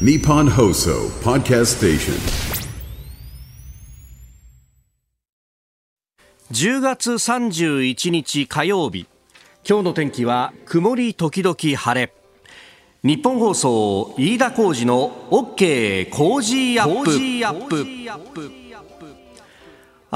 Nippon Hoso Podcast Station. 10月31日火曜日。今日の天気は曇り時々晴れ。日本放送飯田浩二の OK 工事アップ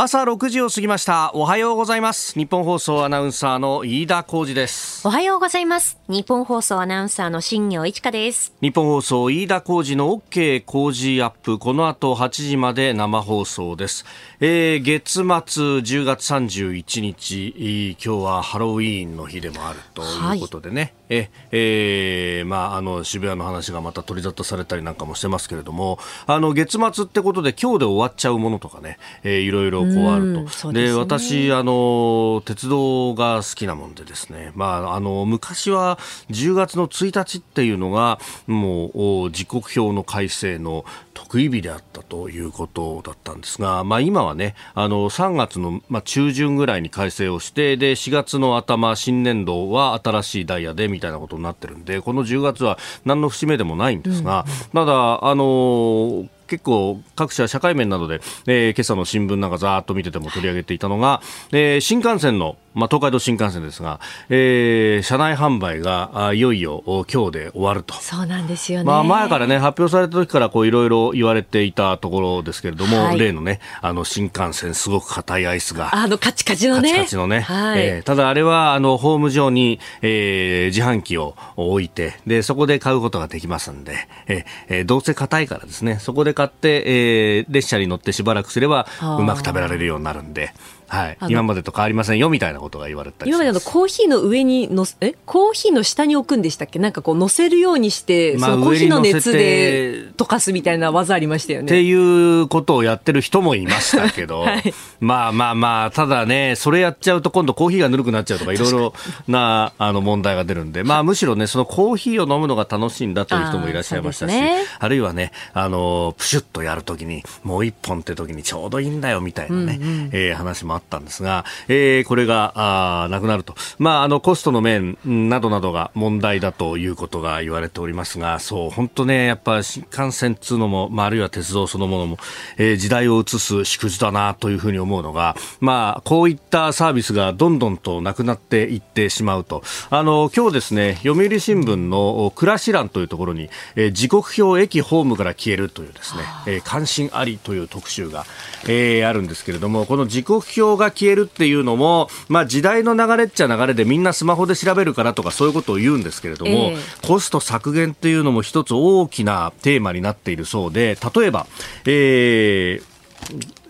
朝6時を過ぎました。おはようございます。日本放送アナウンサーの飯田浩二です。おはようございます。日本放送アナウンサーの新業一華です。日本放送飯田浩二の OK 工事アップ。この後8時まで生放送です。えー、月末10月31日、今日はハロウィーンの日でもあるとい。うことでね、はい、ええー、まあ、あの渋谷の話がまた取り沙汰されたりなんかもしてますけれども。あの月末ってことで今日で終わっちゃうものとかね、えー、いろいろこうあると。で、ね、私あの鉄道が好きなもんでですね、まあ、あの昔は10月の1日っていうのがもう時刻表の改正の特異日であったということだったんですが、まあ、今はねあの3月の、まあ、中旬ぐらいに改正をしてで4月の頭新年度は新しいダイヤでみたいなことになってるんでこの10月は何の節目でもないんですが、うん、ただあの結構各社社会面などで、えー、今朝の新聞なんかざーっと見てても取り上げていたのが、えー、新幹線のまあ、東海道新幹線ですが、えー、車内販売があいよいよ今日で終わると。そうなんですよね、まあ、前からね発表された時からこういろいろ言われていたところですけれども、はい、例のねあの新幹線すごく硬いアイスがあのカチカチのね。カチカチのね、はい、えー、ただあれはあのホーム上に、えー、自販機を置いてでそこで買うことができますんで、えー、どうせ硬いからですねそこで買って、えー、列車に乗ってしばらくすればうまく食べられるようになるんで。はい、今までと変わりませんよみたいなことが言われた今までのコーヒーの上にのえ？コーヒーの下に置くんでしたっけ？なんかこう乗せるようにして、まあ、そのコーヒーの熱で溶かすみたいな技ありましたよね。っていうことをやってる人もいましたけど、はい、まあまあまあただねそれやっちゃうと今度コーヒーがぬるくなっちゃうとかいろいろなあの問題が出るんで、まあむしろねそのコーヒーを飲むのが楽しいんだという人もいらっしゃいましたし、あね、あるいはねあのプシュッとやるときにもう一本って時にちょうどいいんだよみたいなね、うんうん、えー、話もあったんですが。えー、これがあなくなると、まあ、あのコストの面などなどが問題だということが言われておりますがそう本当ねやっぱ新幹線っつうのも、まあ、あるいは鉄道そのものも、えー、時代を移す縮図だなというふうに思うのが、まあ、こういったサービスがどんどんとなくなっていってしまうとあの今日ですね読売新聞の暮らし欄というところに、えー、時刻表駅ホームから消えるというですね、えー、関心ありという特集が、えー、あるんですけれどもこの時刻表が消えるっていうのも、まあ、時代の流れっちゃ流れでみんなスマホで調べるからとかそういうことを言うんですけれども、えー、コスト削減っていうのも一つ大きなテーマになっているそうで例えば、えー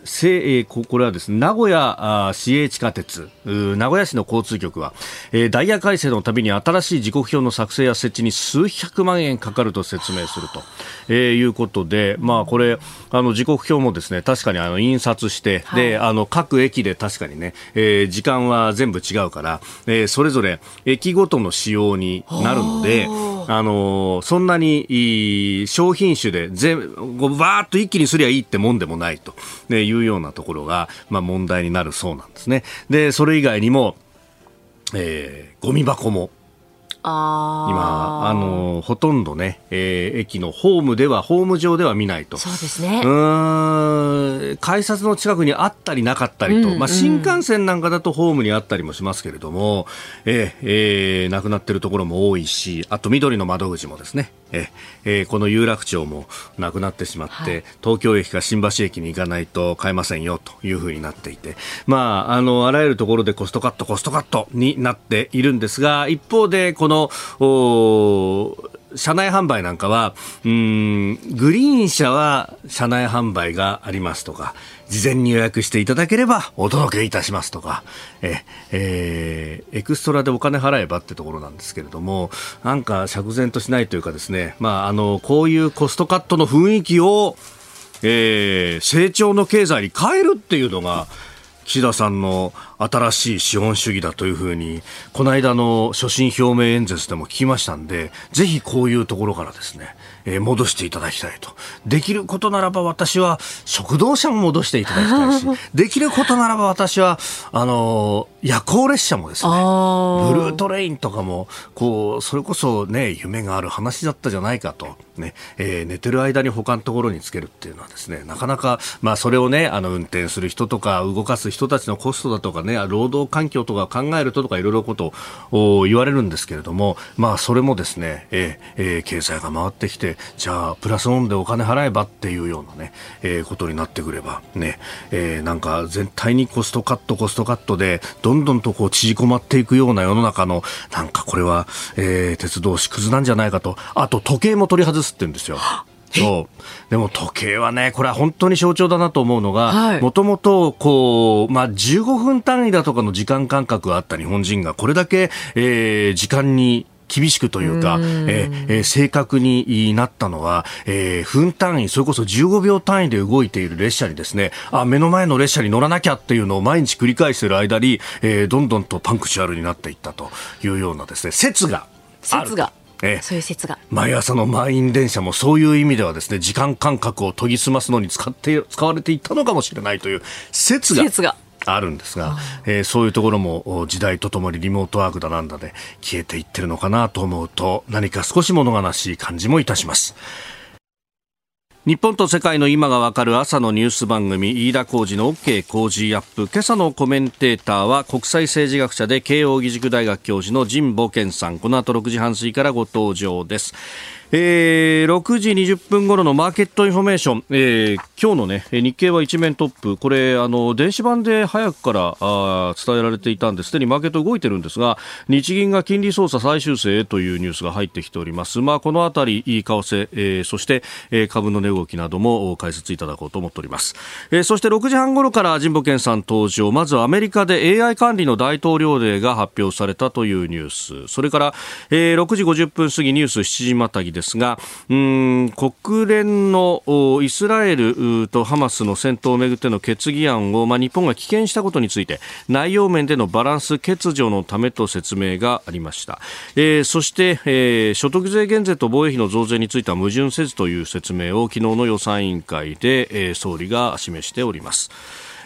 せこれはですね名古屋市営地下鉄名古屋市の交通局は、えー、ダイヤ改正のたびに新しい時刻表の作成や設置に数百万円かかると説明すると、えー、いうことで、まあ、これあの時刻表もですね確かにあの印刷して、はい、であの各駅で確かにね、えー、時間は全部違うから、えー、それぞれ駅ごとの仕様になるので。あのそんなに商品種で全バーっと一気にすりゃいいってもんでもないと、ね、いういうようなところが、まあ、問題になるそうなんですね。でそれ以外にも、えー、ゴミ箱も今あのほとんどね、えー、駅のホームではホーム上では見ないと。そうですね。うん改札の近くにあったりなかったりと、うんうん、まあ、新幹線なんかだとホームにあったりもしますけれども、えーえー、なくなっているところも多いしあと緑の窓口もですね。ええー、この有楽町もなくなってしまって、はい、東京駅か新橋駅に行かないと買えませんよというふうになっていて、まあ、あのあらゆるところでコストカットコストカットになっているんですが一方でこの車内販売なんかはうんグリーン車は車内販売がありますとか事前に予約していただければお届けいたしますとか、え、えー、エクストラでお金払えばってところなんですけれども、なんか釈然としないというかですね、まあ、あの、こういうコストカットの雰囲気を、えー、成長の経済に変えるっていうのが、岸田さんの新しい資本主義だというふうに、この間の所信表明演説でも聞きましたんで、ぜひこういうところからですね、えー、戻していただきたいと。できることならば私は食堂車も戻していただきたいし、できることならば私は、あのー、夜行列車もですね、ブルートレインとかも、こう、それこそね、夢がある話だったじゃないかと。ね、えー、寝てる間に他のところにつけるっていうのはですね、なかなか、まあそれをね、あの、運転する人とか、動かす人たちのコストだとかね、労働環境とか考えるととかいろいろことを言われるんですけれども、まあそれもですね、えー、えー、経済が回ってきて、じゃあプラスオンでお金払えばっていうようなね、えー、ことになってくればね、えー、なんか全体にコストカットコストカットでどんどんとこう縮こまっていくような世の中のなんかこれは、えー、鉄道縮図なんじゃないかと。あと時計も取り外すってんですよ。そう。でも時計はね、これは本当に象徴だなと思うのが、もともとこう、まあ、15分単位だとかの時間感覚があった日本人が、これだけ、えー、時間に厳しくというか、うえー、正確になったのは、えー、分単位、それこそ15秒単位で動いている列車にですね、あ、目の前の列車に乗らなきゃっていうのを毎日繰り返している間に、えー、どんどんとパンクチュアルになっていったというようなですね、説が説が。ええ、そういう説が。毎朝の満員電車もそういう意味ではですね時間感覚を研ぎ澄ますのに使って使われていたのかもしれないという説が説が。あるんですが、えー、そういうところも時代とともにリモートワークだなんだで消えていってるのかなと思うと何か少し物悲しい感じもいたします。日本と世界の今がわかる朝のニュース番組飯田浩二の OK 工事アップ。今朝のコメンテーターは国際政治学者で慶應義塾大学教授の神保健さん。この後6時半過ぎからご登場です。えー、6時20分頃のマーケットインフォメーション、えー、今日のね、日経は一面トップ、これ、あの、電子版で早くからあ伝えられていたんです、すでにマーケット動いてるんですが、日銀が金利操作再修正というニュースが入ってきております。まあ、このあたり、為替、えー、そして、えー、株の値動きなども解説いただこうと思っております。えー、そして6時半頃から神保謙さん登場、まずはアメリカで AI 管理の大統領令が発表されたというニュース、それから、えー、6時50分過ぎニュース7時またぎでですが、うん国連のイスラエルとハマスの戦闘をめぐっての決議案を、まあ、日本が棄権したことについて内容面でのバランス欠如のためと説明がありました、えー、そして、えー、所得税減税と防衛費の増税については矛盾せずという説明を昨日の予算委員会で、えー、総理が示しております。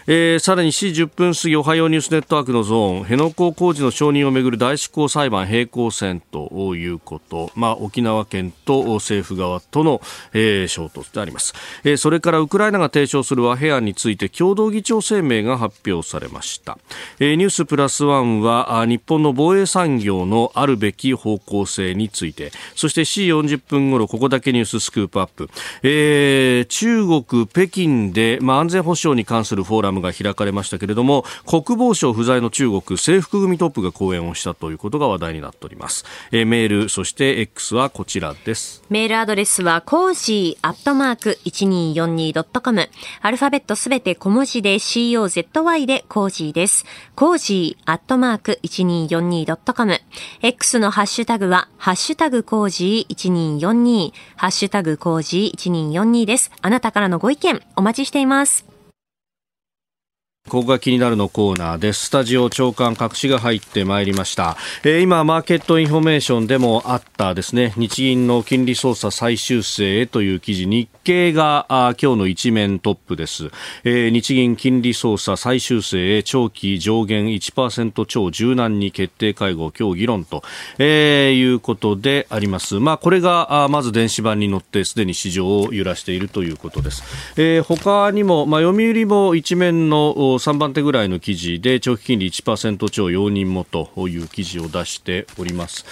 えー、さらに4時10分過ぎおはようニュースネットワークのゾーン辺野古工事の承認をめぐる大執行裁判平行線ということ、まあ、沖縄県と政府側との、えー、衝突であります、えー、それからウクライナが提唱する和平案について共同議長声明が発表されました、えー、ニュースプラスワンは日本の防衛産業のあるべき方向性についてそして4時40分頃ここだけニューススクープアップ、えー、中国北京で、まあ、安全保障に関するフォーラムムが開かれましたけれども国防省不在の中国制服組トップが講演をしたということが話題になっております、えー、メールそして X はこちらです。メールアドレスはコージーアットマーク 1242.com アルファベットすべて小文字で COZY でコージーです。コージーアットマーク 1242.com X のハッシュタグはハッシュタグコージー1242ハッシュタグコージー1242です。あなたからのご意見お待ちしています。ここが気になるのコーナーです。スタジオ朝刊各紙が入ってまいりました。えー、今、マーケットインフォメーションでもあったですね、日銀の金利操作再修正へという記事、日経があ今日の一面トップです。えー、日銀金利操作再修正へ長期上限1%超柔軟に決定会合今日議論と、えー、いうことであります。まあ、これがあまず電子版に乗ってすでに市場を揺らしているということです。えー、他にも、まあ、読売も一面の3番手ぐらいの記事で長期金利1%超容認もという記事を出しております、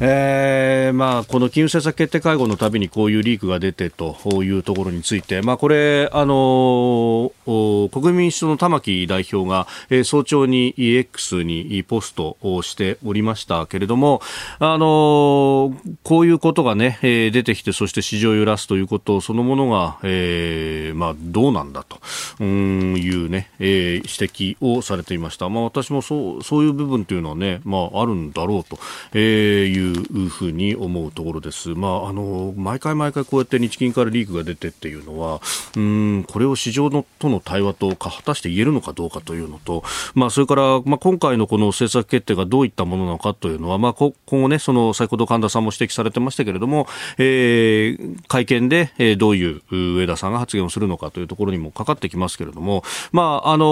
えーまあ、この金融政策決定会合のたびにこういうリークが出てというところについて、まあ、これあの国民民主党の玉木代表が、えー、早朝に X にポストをしておりましたけれども、あのこういうことが、ね、えー、出てきてそして市場を揺らすということそのものが、えーまあ、どうなんだと。うんいうね、えーえー、指摘をされていました。まあ、私もそうそういう部分というのはね、まあ、あるんだろうと、えー、いうふうに思うところです。まあ、あの毎回毎回こうやって日銀からリークが出てっていうのは、うんこれを市場のとの対話と果たして言えるのかどうかというのと、まあ、それから、まあ、今回のこの政策決定がどういったものなのかというのは、まあ、今後ね、その先ほど神田さんも指摘されてましたけれども、えー、会見で、え、どういう上田さんが発言をするのかというところにもかかってきますけれども、まあ、あの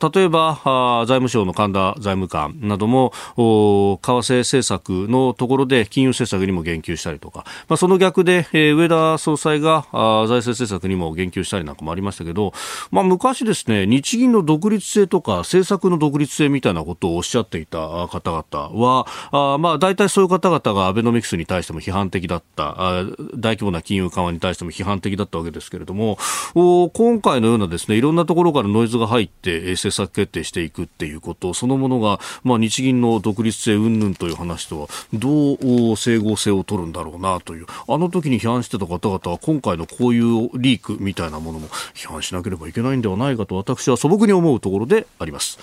例えば財務省の神田財務官なども為替政策のところで金融政策にも言及したりとか、まあ、その逆で、え、上田総裁が財政政策にも言及したりなんかもありましたけど、まあ、昔ですね日銀の独立性とか政策の独立性みたいなことをおっしゃっていた方々はあまあ大体そういう方々がアベノミクスに対しても批判的だった大規模な金融緩和に対しても批判的だったわけですけれども今回のようなですねいろんなところからノイズが入って政策決定していくっていうことそのものが、まあ、日銀の独立性云々という話とはどう整合性を取るんだろうなというあの時に批判してた方々は今回のこういうリークみたいなものも批判しなければいけないんではないかと私は素朴に思うところであります。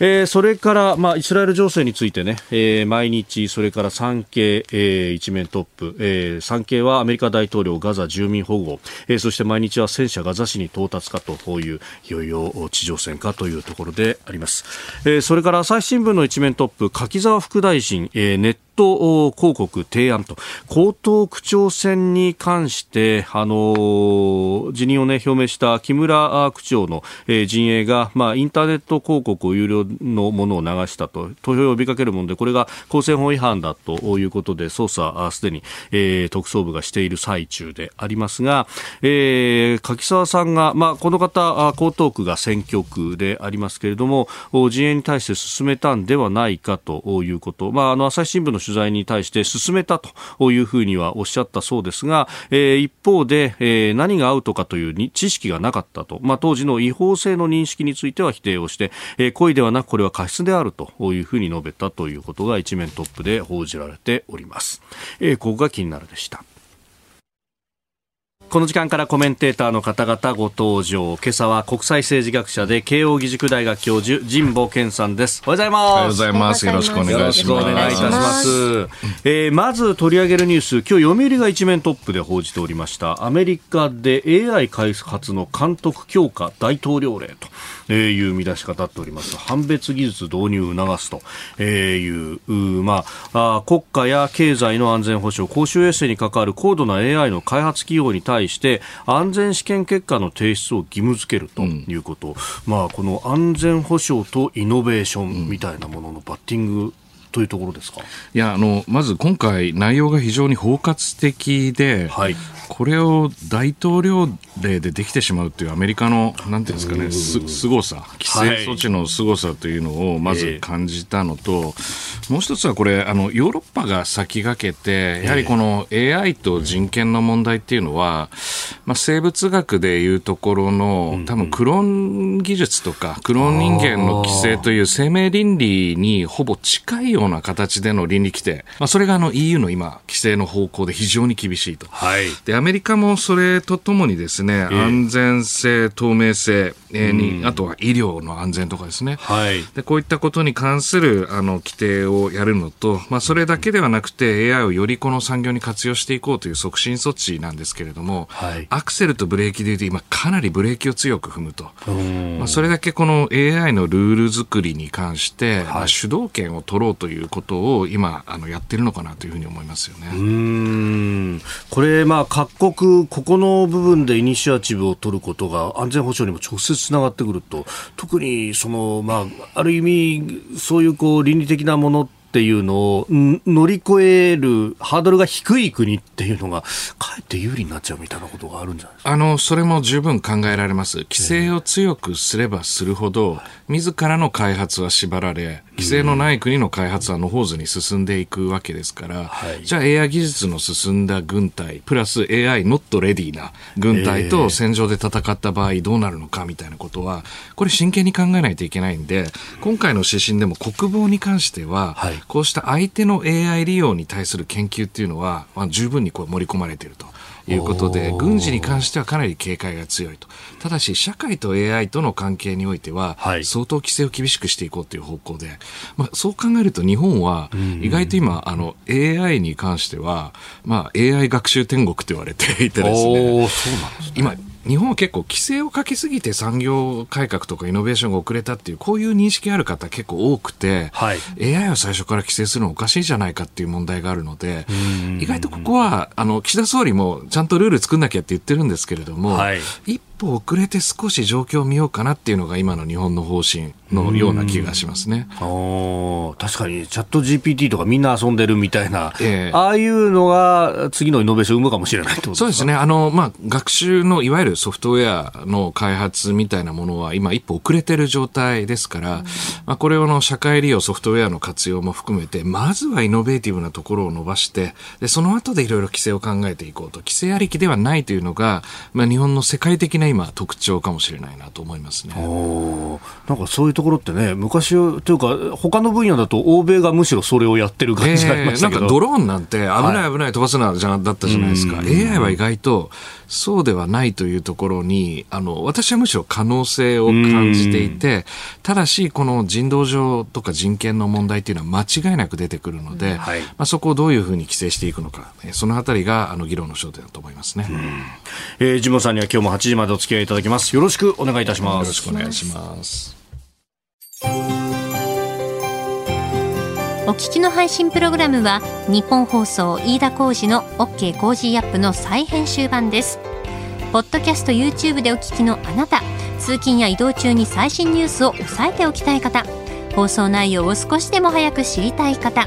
えー、それから、まあ、イスラエル情勢についてね、えー、毎日、それから産経、えー、一面トップ、えー、産経はアメリカ大統領ガザ住民保護、えー、そして毎日は戦車ガザ市に到達かという、いよいよ地上戦かというところであります。えー、それから朝日新聞の一面トップ、柿沢副大臣、えー、ネット広告提案と。江東区長選に関して、あの辞任を、ね、表明した木村区長の、えー、陣営が、まあ、インターネット広告を有料のものを流したと。投票を呼びかけるものでこれが公選法違反だということで捜査すでに、えー、特捜部がしている最中でありますが、えー、柿沢さんが、まあ、この方江東区が選挙区でありますけれども陣営に対して進めたんではないかということ、まあ、あの朝日新聞の取取材に対して進めたというふうにはおっしゃったそうですが、えー、一方で、えー、何がアウトかというに知識がなかったと、まあ、当時の違法性の認識については否定をして、えー、故意ではなくこれは過失であるというふうに述べたということが一面トップで報じられております。えー、ここが気になるでした。この時間からコメンテーターの方々ご登場。今朝は国際政治学者で慶應義塾大学教授、神保健さんです。おはようございます。おはようございます。よろしくお願いします。よろしくお願いいたします。えー、まず取り上げるニュース、今日読売が一面トップで報じておりました。アメリカで AI 開発の監督強化大統領令と。えいう見出し方っております。判別技術導入を促すという、まあ、国家や経済の安全保障公衆衛生に関わる高度な AI の開発企業に対して安全試験結果の提出を義務付けるということ、うん、まあ、この安全保障とイノベーションみたいなもののバッティングというところですか？いやあのまず今回、内容が非常に包括的で、はい、これを大統領令でできてしまうというアメリカのなんていうんですかねす凄さ規制措置の凄さというのをまず感じたのと、はいもう一つはこれあのヨーロッパが先駆けてやはりこの AI と人権の問題っていうのは、まあ、生物学でいうところの多分クローン技術とかクローン人間の規制という生命倫理にほぼ近いような形での倫理規定、まあ、それがあの EU の今規制の方向で非常に厳しいと。はい、でアメリカもそれとともにですね、安全性、透明性に、あとは医療の安全とかですね、はい、でこういったことに関するあの規定をやるのと、まあ、それだけではなくて AI をよりこの産業に活用していこうという促進措置なんですけれども、はい、アクセルとブレーキでいうと今かなりブレーキを強く踏むと、まあ、それだけこの AI のルール作りに関して、まあ、主導権を取ろうということを今あのやってるのかなというふうに思いますよね。うん。これ、まあ、各国ここの部分でイニシアチブを取ることが安全保障にも直接つながってくると特にその、まあ、ある意味そういうこう倫理的なものっていうのを乗り越えるハードルが低い国っていうのがかえって有利になっちゃうみたいなことがあるんじゃないですか？あのそれも十分考えられます。規制を強くすればするほど、自らの開発は縛られ規制のない国の開発は野放図に進んでいくわけですから、はい、じゃあ AI 技術の進んだ軍隊、プラス AI ノットレディな軍隊と戦場で戦った場合どうなるのかみたいなことは、これ真剣に考えないといけないんで、今回の指針でも国防に関しては、はい、こうした相手の AI 利用に対する研究っていうのは、まあ、十分にこう盛り込まれていると。いうことで、軍事に関してはかなり警戒が強いと。ただし、社会と AI との関係においては、相当規制を厳しくしていこうという方向で、まあ、そう考えると日本は、意外と今、あの、AI に関しては、まあ、AI 学習天国と言われていてですね、今、日本は結構規制をかけすぎて産業改革とかイノベーションが遅れたっていうこういう認識ある方結構多くて、はい、AI を最初から規制するのおかしいじゃないかっていう問題があるので意外とここはあの岸田総理もちゃんとルール作んなきゃって言ってるんですけれども、はい、一歩遅れて少し状況を見ようかなっていうのが今の日本の方針のような気がしますね。お確かにチャット GPT とかみんな遊んでるみたいな、えー、ああいうのが次のイノベーションを生むかもしれないってことそうですね。あの、まあ、学習のいわゆるソフトウェアの開発みたいなものは今一歩遅れてる状態ですから、まあ、これをの社会利用ソフトウェアの活用も含めて、まずはイノベーティブなところを伸ばして、で、その後でいろいろ規制を考えていこうと。規制ありきではないというのが、まあ、日本の世界的な今特徴かもしれないなと思いますね。なんかそういうところってね、昔というか、他の分野だと欧米がむしろそれをやってる感じがありましたけど、えー、なんかドローンなんて危ない危ない飛ばすなじゃだったじゃないですか。AI は意外とそうではないというところに、あの、私はむしろ可能性を感じていて、ただし、この人道上とか人権の問題っていうのは間違いなく出てくるので、はい、まあ、そこをどういうふうに規制していくのか、そのあたりがあの議論の焦点だと思いますね。えー、神保さんには今日も8時までお付き合いいただきます。よろしくお願いいたします。よろしくお願いします。お聞きの配信プログラムはニッポン放送飯田浩司の OK コージーアップの再編集版ですポッドキャスト YouTube でお聞きのあなた通勤や移動中に最新ニュースを押さえておきたい方放送内容を少しでも早く知りたい方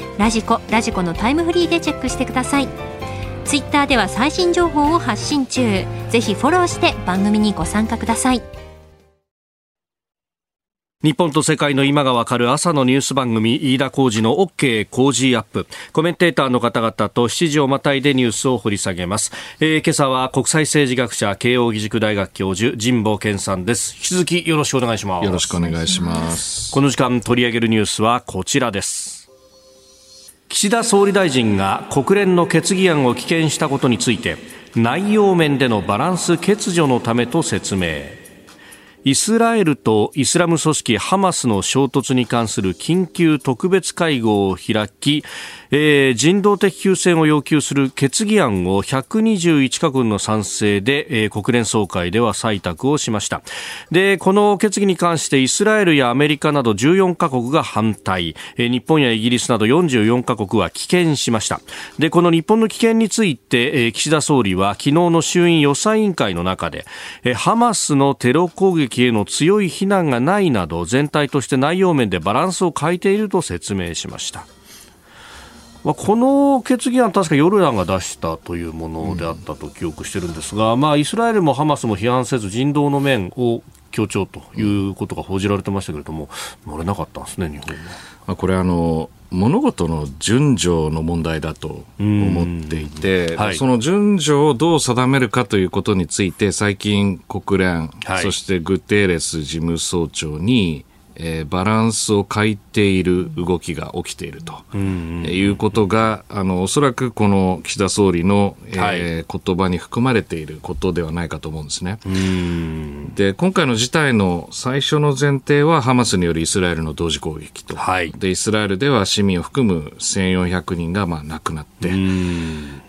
ラジコラジコのタイムフリーでチェックしてください。ツイッターでは最新情報を発信中。ぜひフォローして番組にご参加ください。日本と世界の今がわかる朝のニュース番組飯田浩二の OK 工事アップ。コメンテーターの方々と7時をまたいでニュースを掘り下げます、えー、今朝は国際政治学者慶應義塾大学教授神保健さんです。引き続きよろしくお願いします。よろしくお願いします。この時間取り上げるニュースはこちらです岸田総理大臣が国連の決議案を棄権したことについて内容面でのバランス欠如のためと説明。イスラエルとイスラム組織ハマスの衝突に関する緊急特別会合を開き、えー、人道的休戦を要求する決議案を121カ国の賛成で、えー、国連総会では採択をしました。でこの決議に関してイスラエルやアメリカなど14カ国が反対、えー、日本やイギリスなど44カ国は棄権しました。でこの日本の棄権について、えー、岸田総理は昨日の衆院予算委員会の中で、えー、ハマスのテロ攻撃への強い非難がないなど全体として内容面でバランスを欠いていると説明しました。まあ、この決議案、確かヨルダンが出したというものであったと記憶してるんですが、うん、まあ、イスラエルもハマスも批判せず人道の面を強調ということが報じられてましたけれども、乗れなかったんですね、日本は。まあ、これあの物事の順序の問題だと思っていて、はい、その順序をどう定めるかということについて、最近国連、はい、そしてグテーレス事務総長に、えー、バランスを欠いている動きが起きていると、いうことが、あの、おそらくこの岸田総理の、えー、はい、言葉に含まれていることではないかと思うんですね。で、今回の事態の最初の前提はハマスによるイスラエルの同時攻撃と。はい、で、イスラエルでは市民を含む1400人がまあ亡くなって、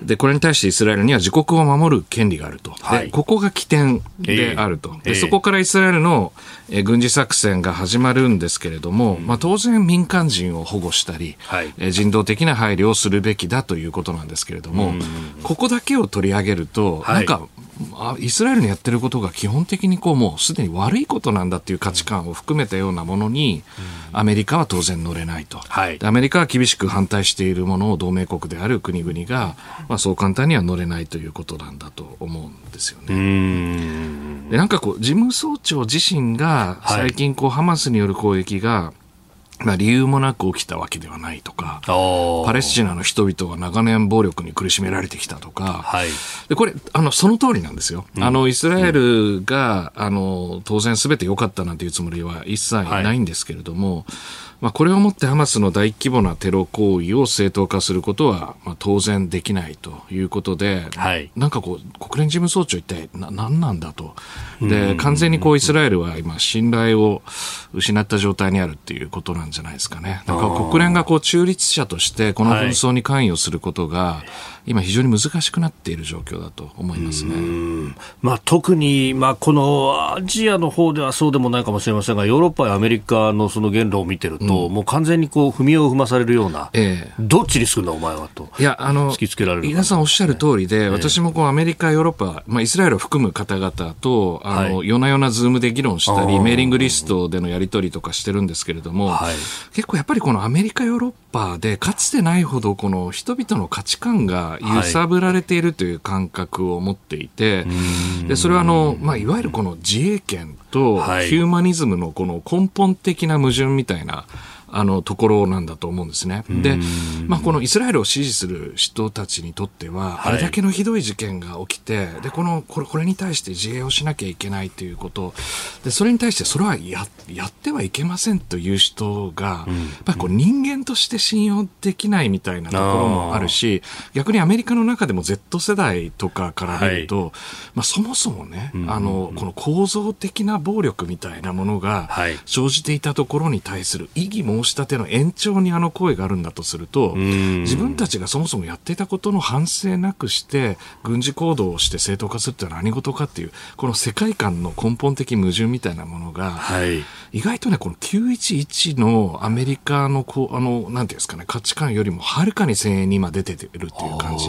で、これに対してイスラエルには自国を守る権利があると。はい、ここが起点であると。えー、で、そこからイスラエルの、えー、軍事作戦が始まるんですけれども、まあ当然民間人を保護したり、はい、えー、人道的な配慮をするべきだということなんですけれども、ここだけを取り上げると、はい、なんかイスラエルのやってることが基本的にこうもうすでに悪いことなんだっていう価値観を含めたようなものに、アメリカは当然乗れないと、はい、アメリカは厳しく反対しているものを同盟国である国々が、まあ、そう簡単には乗れないということなんだと思うんですよね。でなんかこう事務総長自身が最近こう、ハマスによる攻撃がまあ、理由もなく起きたわけではないとか、パレスチナの人々が長年暴力に苦しめられてきたとか、はい、でこれあの、その通りなんですよ。うん、あのイスラエルが、あの当然すべて良かったなんていうつもりは一切ないんですけれども、はいまあ、これをもってハマスの大規模なテロ行為を正当化することは、まあ、当然できないということで、はい、なんかこう、国連事務総長一体な何なんだと。で、完全にこう、イスラエルは今、信頼を失った状態にあるっていうことなんじゃないですかね。だから国連がこう、中立者としてこの紛争に関与することが、はい今非常に難しくなっている状況だと思いますね。まあ、特に、まあ、このアジアの方ではそうでもないかもしれませんが、ヨーロッパやアメリカのその言論を見てると、うん、もう完全にこう踏みを踏まされるような、ええ、どっちにするんだ、お前はと。いや、あの、突きつけられる、皆さんおっしゃる通りで、私もこうアメリカ、ヨーロッパ、まあ、イスラエルを含む方々と、あの、はい、夜な夜なズームで議論したり、メーリングリストでのやり取りとかしてるんですけれども、はい、結構やっぱりこのアメリカ、ヨーロッパで、かつてないほどこの人々の価値観が揺さぶられれているという感覚を持っていて、でそれはあの、まあ、いわゆるこの自衛権とヒューマニズムのこの根本的な矛盾みたいな、あのところなんだと思うんですね。で、まあ、このイスラエルを支持する人たちにとっては、あれだけのひどい事件が起きて、でこのこれこれに対して自衛をしなきゃいけないということで、それに対してそれはややってはいけませんという人が、やっぱりこう人間として信用できないみたいなところもあるし、逆にアメリカの中でも Z 世代とかから見ると、はい、まあ、そもそもね、あのこの構造的な暴力みたいなものが生じていたところに対する異議申し立ての延長にあの声があるんだとすると、自分たちがそもそもやっていたことの反省なくして、軍事行動をして正当化するって何事かっていう、この世界観の根本的矛盾みたいなものが、はい、意外とね、この911のアメリカのこう、あの、なんていうんですかね、価値観よりもはるかに先鋭に今出てるっていう感じ。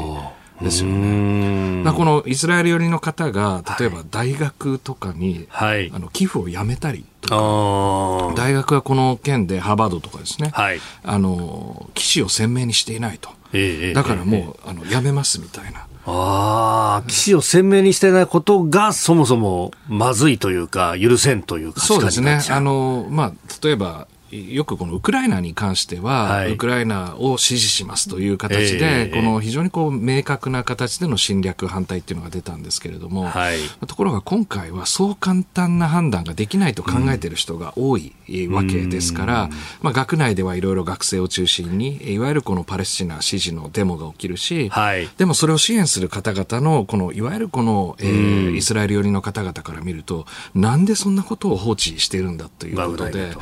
ですよね。このイスラエル寄りの方が、例えば大学とかに、はい、あの寄付をやめたりとか、大学はこの件でハーバードとかですね、はい、あの、騎士を鮮明にしていないと。えー、だからもう、えー、あの、やめますみたいな。ああ、騎士を鮮明にしてないことがそもそもまずいというか、許せんというか、そうですね。あの、まあ、例えば、よくこのウクライナに関しては、はい、ウクライナを支持しますという形で、えー、この非常にこう明確な形での侵略反対っていうのが出たんですけれども、はい、ところが今回はそう簡単な判断ができないと考えている人が多いわけですから、まあ、学内ではいろいろ学生を中心に、いわゆるこのパレスチナ支持のデモが起きるし、はい、でもそれを支援する方々の、このいわゆるこの、えー、イスラエル寄りの方々から見ると、なんでそんなことを放置しているんだということで、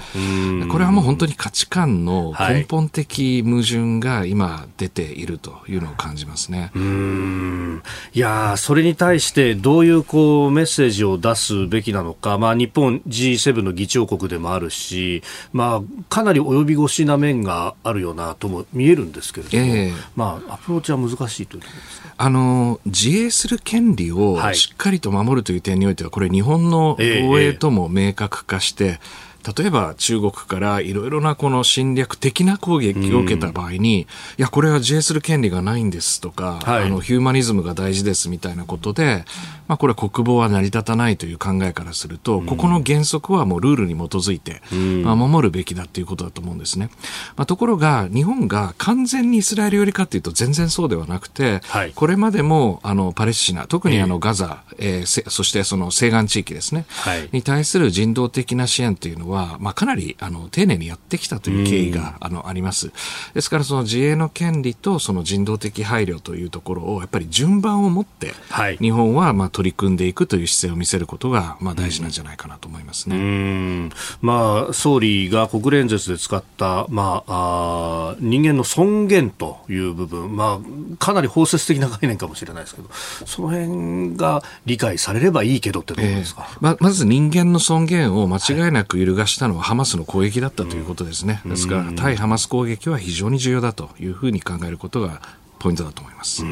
これはもう本当に価値観の根本的矛盾が今出ているというのを感じますね。はい、いやそれに対してどういうこうメッセージを出すべきなのか、まあ、日本 G7 の議長国でもあるし、まあ、かなり及び腰な面があるよなとも見えるんですけれども、えー、まあ、アプローチは難しいというところですあの自衛する権利をしっかりと守るという点においては、これ、日本の防衛とも明確化して、えーえー例えば中国からいろいろなこの侵略的な攻撃を受けた場合に、いや、これは自衛する権利がないんですとか、はい、あのヒューマニズムが大事ですみたいなことで、まあ、これ国防は成り立たないという考えからすると、ここの原則はもうルールに基づいて、まあ、守るべきだということだと思うんですね。まあ、ところが、日本が完全にイスラエル寄りかというと全然そうではなくて、はい、これまでもあのパレスチナ、特にあのガザ、えー、そしてその西岸地域ですね、はい、に対する人道的な支援というのは、まあ、かなりあの丁寧にやってきたという経緯が、あのあります。ですからその自衛の権利とその人道的配慮というところをやっぱり順番を持って、はい、日本はまあ取り組んでいくという姿勢を見せることがまあ大事なんじゃないかなと思いますね。まあ、総理が国連説で使った、まあ、あ人間の尊厳という部分、まあ、かなり包摂的な概念かもしれないですけど、その辺が理解されればいいけどってところですか、えー、ままず人間の尊厳を間違いなく揺るがしたのは、ハマスの攻撃だったということですね。ですから、対ハマス攻撃は非常に重要だというふうに考えることがポイントだと思います。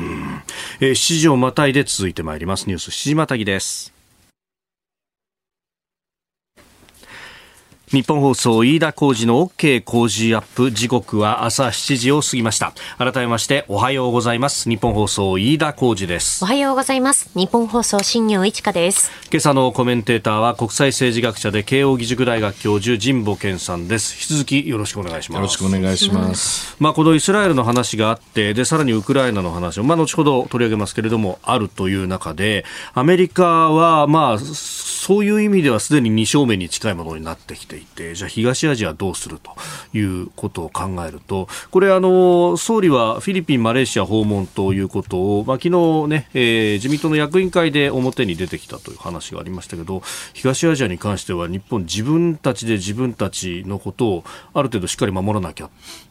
えー、7時をまたいで続いてまいりますニュース7時またぎです。日本放送飯田浩二の OK 工事アップ。時刻は朝7時を過ぎました。改めましておはようございます。日本放送飯田浩二です。おはようございます。日本放送新業一華です。今朝のコメンテーターは国際政治学者で慶應義塾大学教授神保健さんです。引き続きよろしくお願いします。よろしくお願いします、まあこのイスラエルの話があってでさらにウクライナの話をまあ後ほど取り上げますけれどもあるという中でアメリカはまあそういう意味ではすでに2正面に近いものになってきていてじゃあ東アジアどうするということを考えるとこれあの総理はフィリピン、マレーシア訪問ということを、まあ、昨日ね、えー、自民党の役員会で表に出てきたという話がありましたけど東アジアに関しては日本自分たちで自分たちのことをある程度しっかり守らなきゃ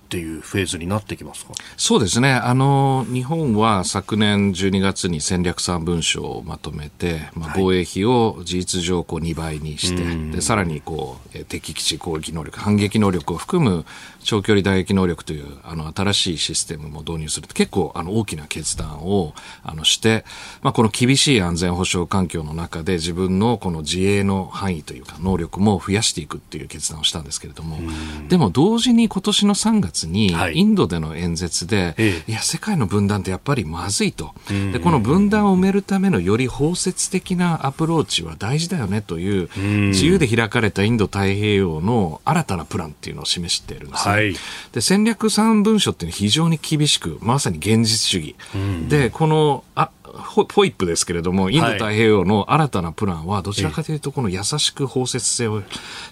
っていうフェーズになってきますか？そうですね。あの日本は昨年12月に戦略3文書をまとめて、まあ、防衛費を事実上こう2倍にして、はい、でさらにこう敵基地攻撃能力反撃能力を含む長距離打撃能力というあの新しいシステムも導入する結構あの大きな決断をあのして、まあ、この厳しい安全保障環境の中で自分のこの自衛の範囲というか能力も増やしていくっていう決断をしたんですけれども、でも同時に今年の3月にインドでの演説で、はい、いや世界の分断ってやっぱりまずいと。でこの分断を埋めるためのより包摂的なアプローチは大事だよねという自由で開かれたインド太平洋の新たなプランっていうのを示しているんです、ね、はい、で戦略3文書っていうのは非常に厳しくまさに現実主義、でこのあポイップですけれども、インド太平洋の新たなプランは、どちらかというと、この優しく包摂性を、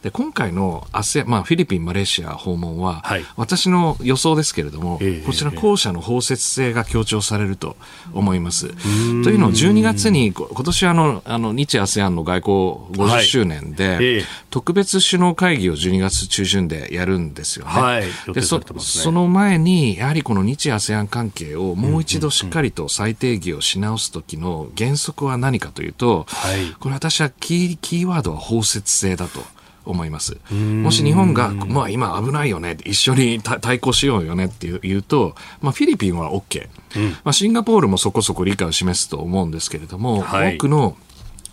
で今回のアセ、まあ、フィリピン、マレーシア訪問は、はい、私の予想ですけれども、こちら後者の包摂性が強調されると思います。というのを、12月に、今年あの、あの日 ASEAN の外交50周年で、はい、特別首脳会議を12月中旬でやるんですよね。はい、でそその前に、やはりこの日 ASEAN 関係をもう一度しっかりと再定義をし直すときの原則は何かというと、はい、これ私はキーキーワードは包摂性だと。思います。もし日本が、まあ今危ないよね、一緒に対抗しようよねっていうと、まあフィリピンは OK。うん、まあシンガポールもそこそこ理解を示すと思うんですけれども、はい、多くの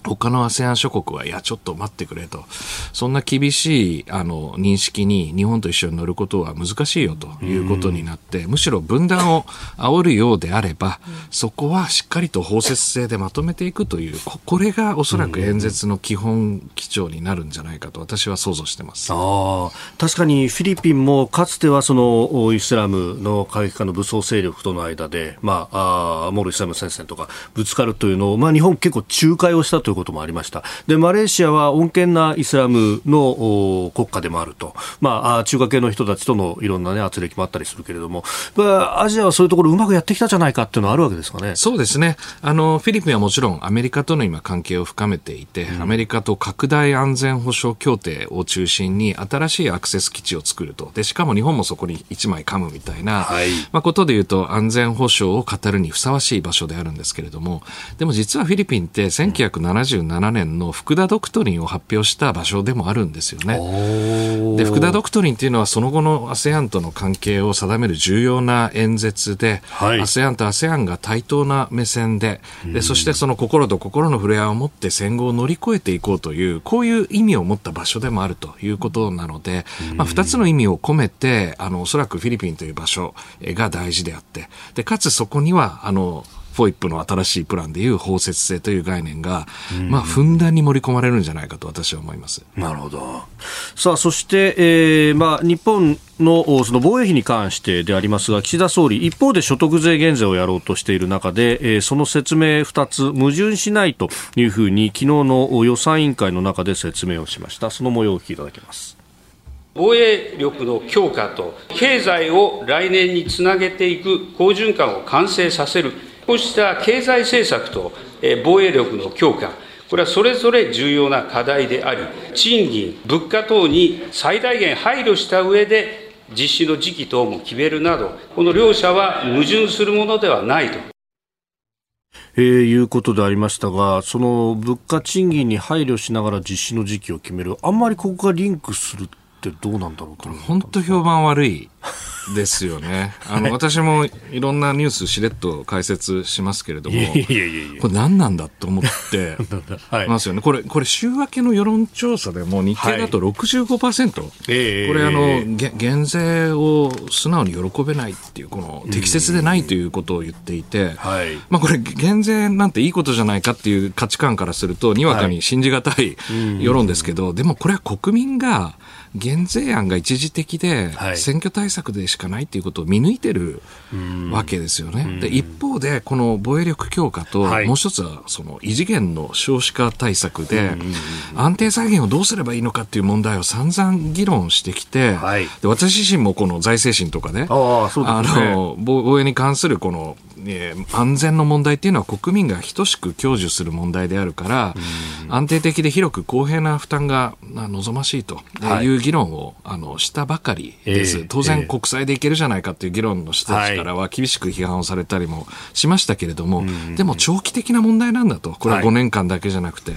他の ASEAN 諸国は、いや、ちょっと待ってくれと。そんな厳しい、あの、認識に日本と一緒に乗ることは難しいよということになって、むしろ分断を煽るようであれば、そこはしっかりと包摂性でまとめていくという、これがおそらく演説の基本基調になるんじゃないかと私は想像してます。あ確かにフィリピンもかつてはそのイスラムの過激派の武装勢力との間で、まあ、あモール・イスラム戦線とかぶつかるというのを、まあ、日本結構仲介をしたということもありました。で、マレーシアは穏健なイスラムの国家でもあると。まあ、中華系の人たちとのいろんなね、圧力もあったりするけれども、まあ、アジアはそういうところうまくやってきたじゃないかっていうのはあるわけですかね。そうですね。あの、フィリピンはもちろんアメリカとの今関係を深めていて、うん、アメリカと拡大安全保障協定を中心に新しいアクセス基地を作ると。で、しかも日本もそこに一枚噛むみたいな、はい、まあ、ことで言うと安全保障を語るにふさわしい場所であるんですけれども、でも実はフィリピンって1977 2017年の福田ドクトリンを発表した場所でもあるんですよね。で福田ドクトリンっていうのはその後の ASEAN との関係を定める重要な演説で、はい、ASEAN と ASEAN が対等な目線ででそしてその心と心の触れ合いを持って戦後を乗り越えていこうというこういう意味を持った場所でもあるということなので、まあ、2つの意味を込めてあのおそらくフィリピンという場所が大事であってでかつそこにはあのフォイップの新しいプランでいう包摂性という概念が、まあ、ふんだんに盛り込まれるんじゃないかと私は思います。なるほど。さあ、そして、えー、まあ、日本のその防衛費に関してでありますが、岸田総理、一方で所得税減税をやろうとしている中で、えー、その説明2つ、矛盾しないというふうに、昨日の予算委員会の中で説明をしました。その模様をお聞きいただけます。防衛力の強化と経済を来年につなげていく好循環を完成させるこうした経済政策と防衛力の強化、これはそれぞれ重要な課題であり、賃金、物価等に最大限配慮した上で、実施の時期等も決めるなど、この両者は矛盾するものではないと。えー、いうことでありましたが、その物価賃金に配慮しながら実施の時期を決める、あんまりここがリンクするってどうなんだろうと本当評判悪いですよね。あの、私もいろんなニュースしれっと解説しますけれども、これ何なんだと思って ますよね。これ、これ週明けの世論調査でも日経だと65%。はい、これあの、減税を素直に喜べないっていう、この適切でないということを言っていて、はい、まあこれ減税なんていいことじゃないかっていう価値観からすると、にわかに信じがたい世論ですけど、でもこれは国民が、減税案が一時的で、選挙対策でしかないということを見抜いてるわけですよね。で一方で、この防衛力強化と、もう一つはその異次元の少子化対策で、安定財源をどうすればいいのかっていう問題を散々議論してきて、で私自身もこの財政審とかね、あの防衛に関するこのえー、安全の問題っていうのは国民が等しく享受する問題であるから、安定的で広く公平な負担が望ましいと。い。う議論を、あのしたばかりです、当然、国債でいけるじゃないかっていう議論の人たちからは厳しく批判をされたりもしましたけれども、でも長期的な問題なんだと、これは5年間だけじゃなくて、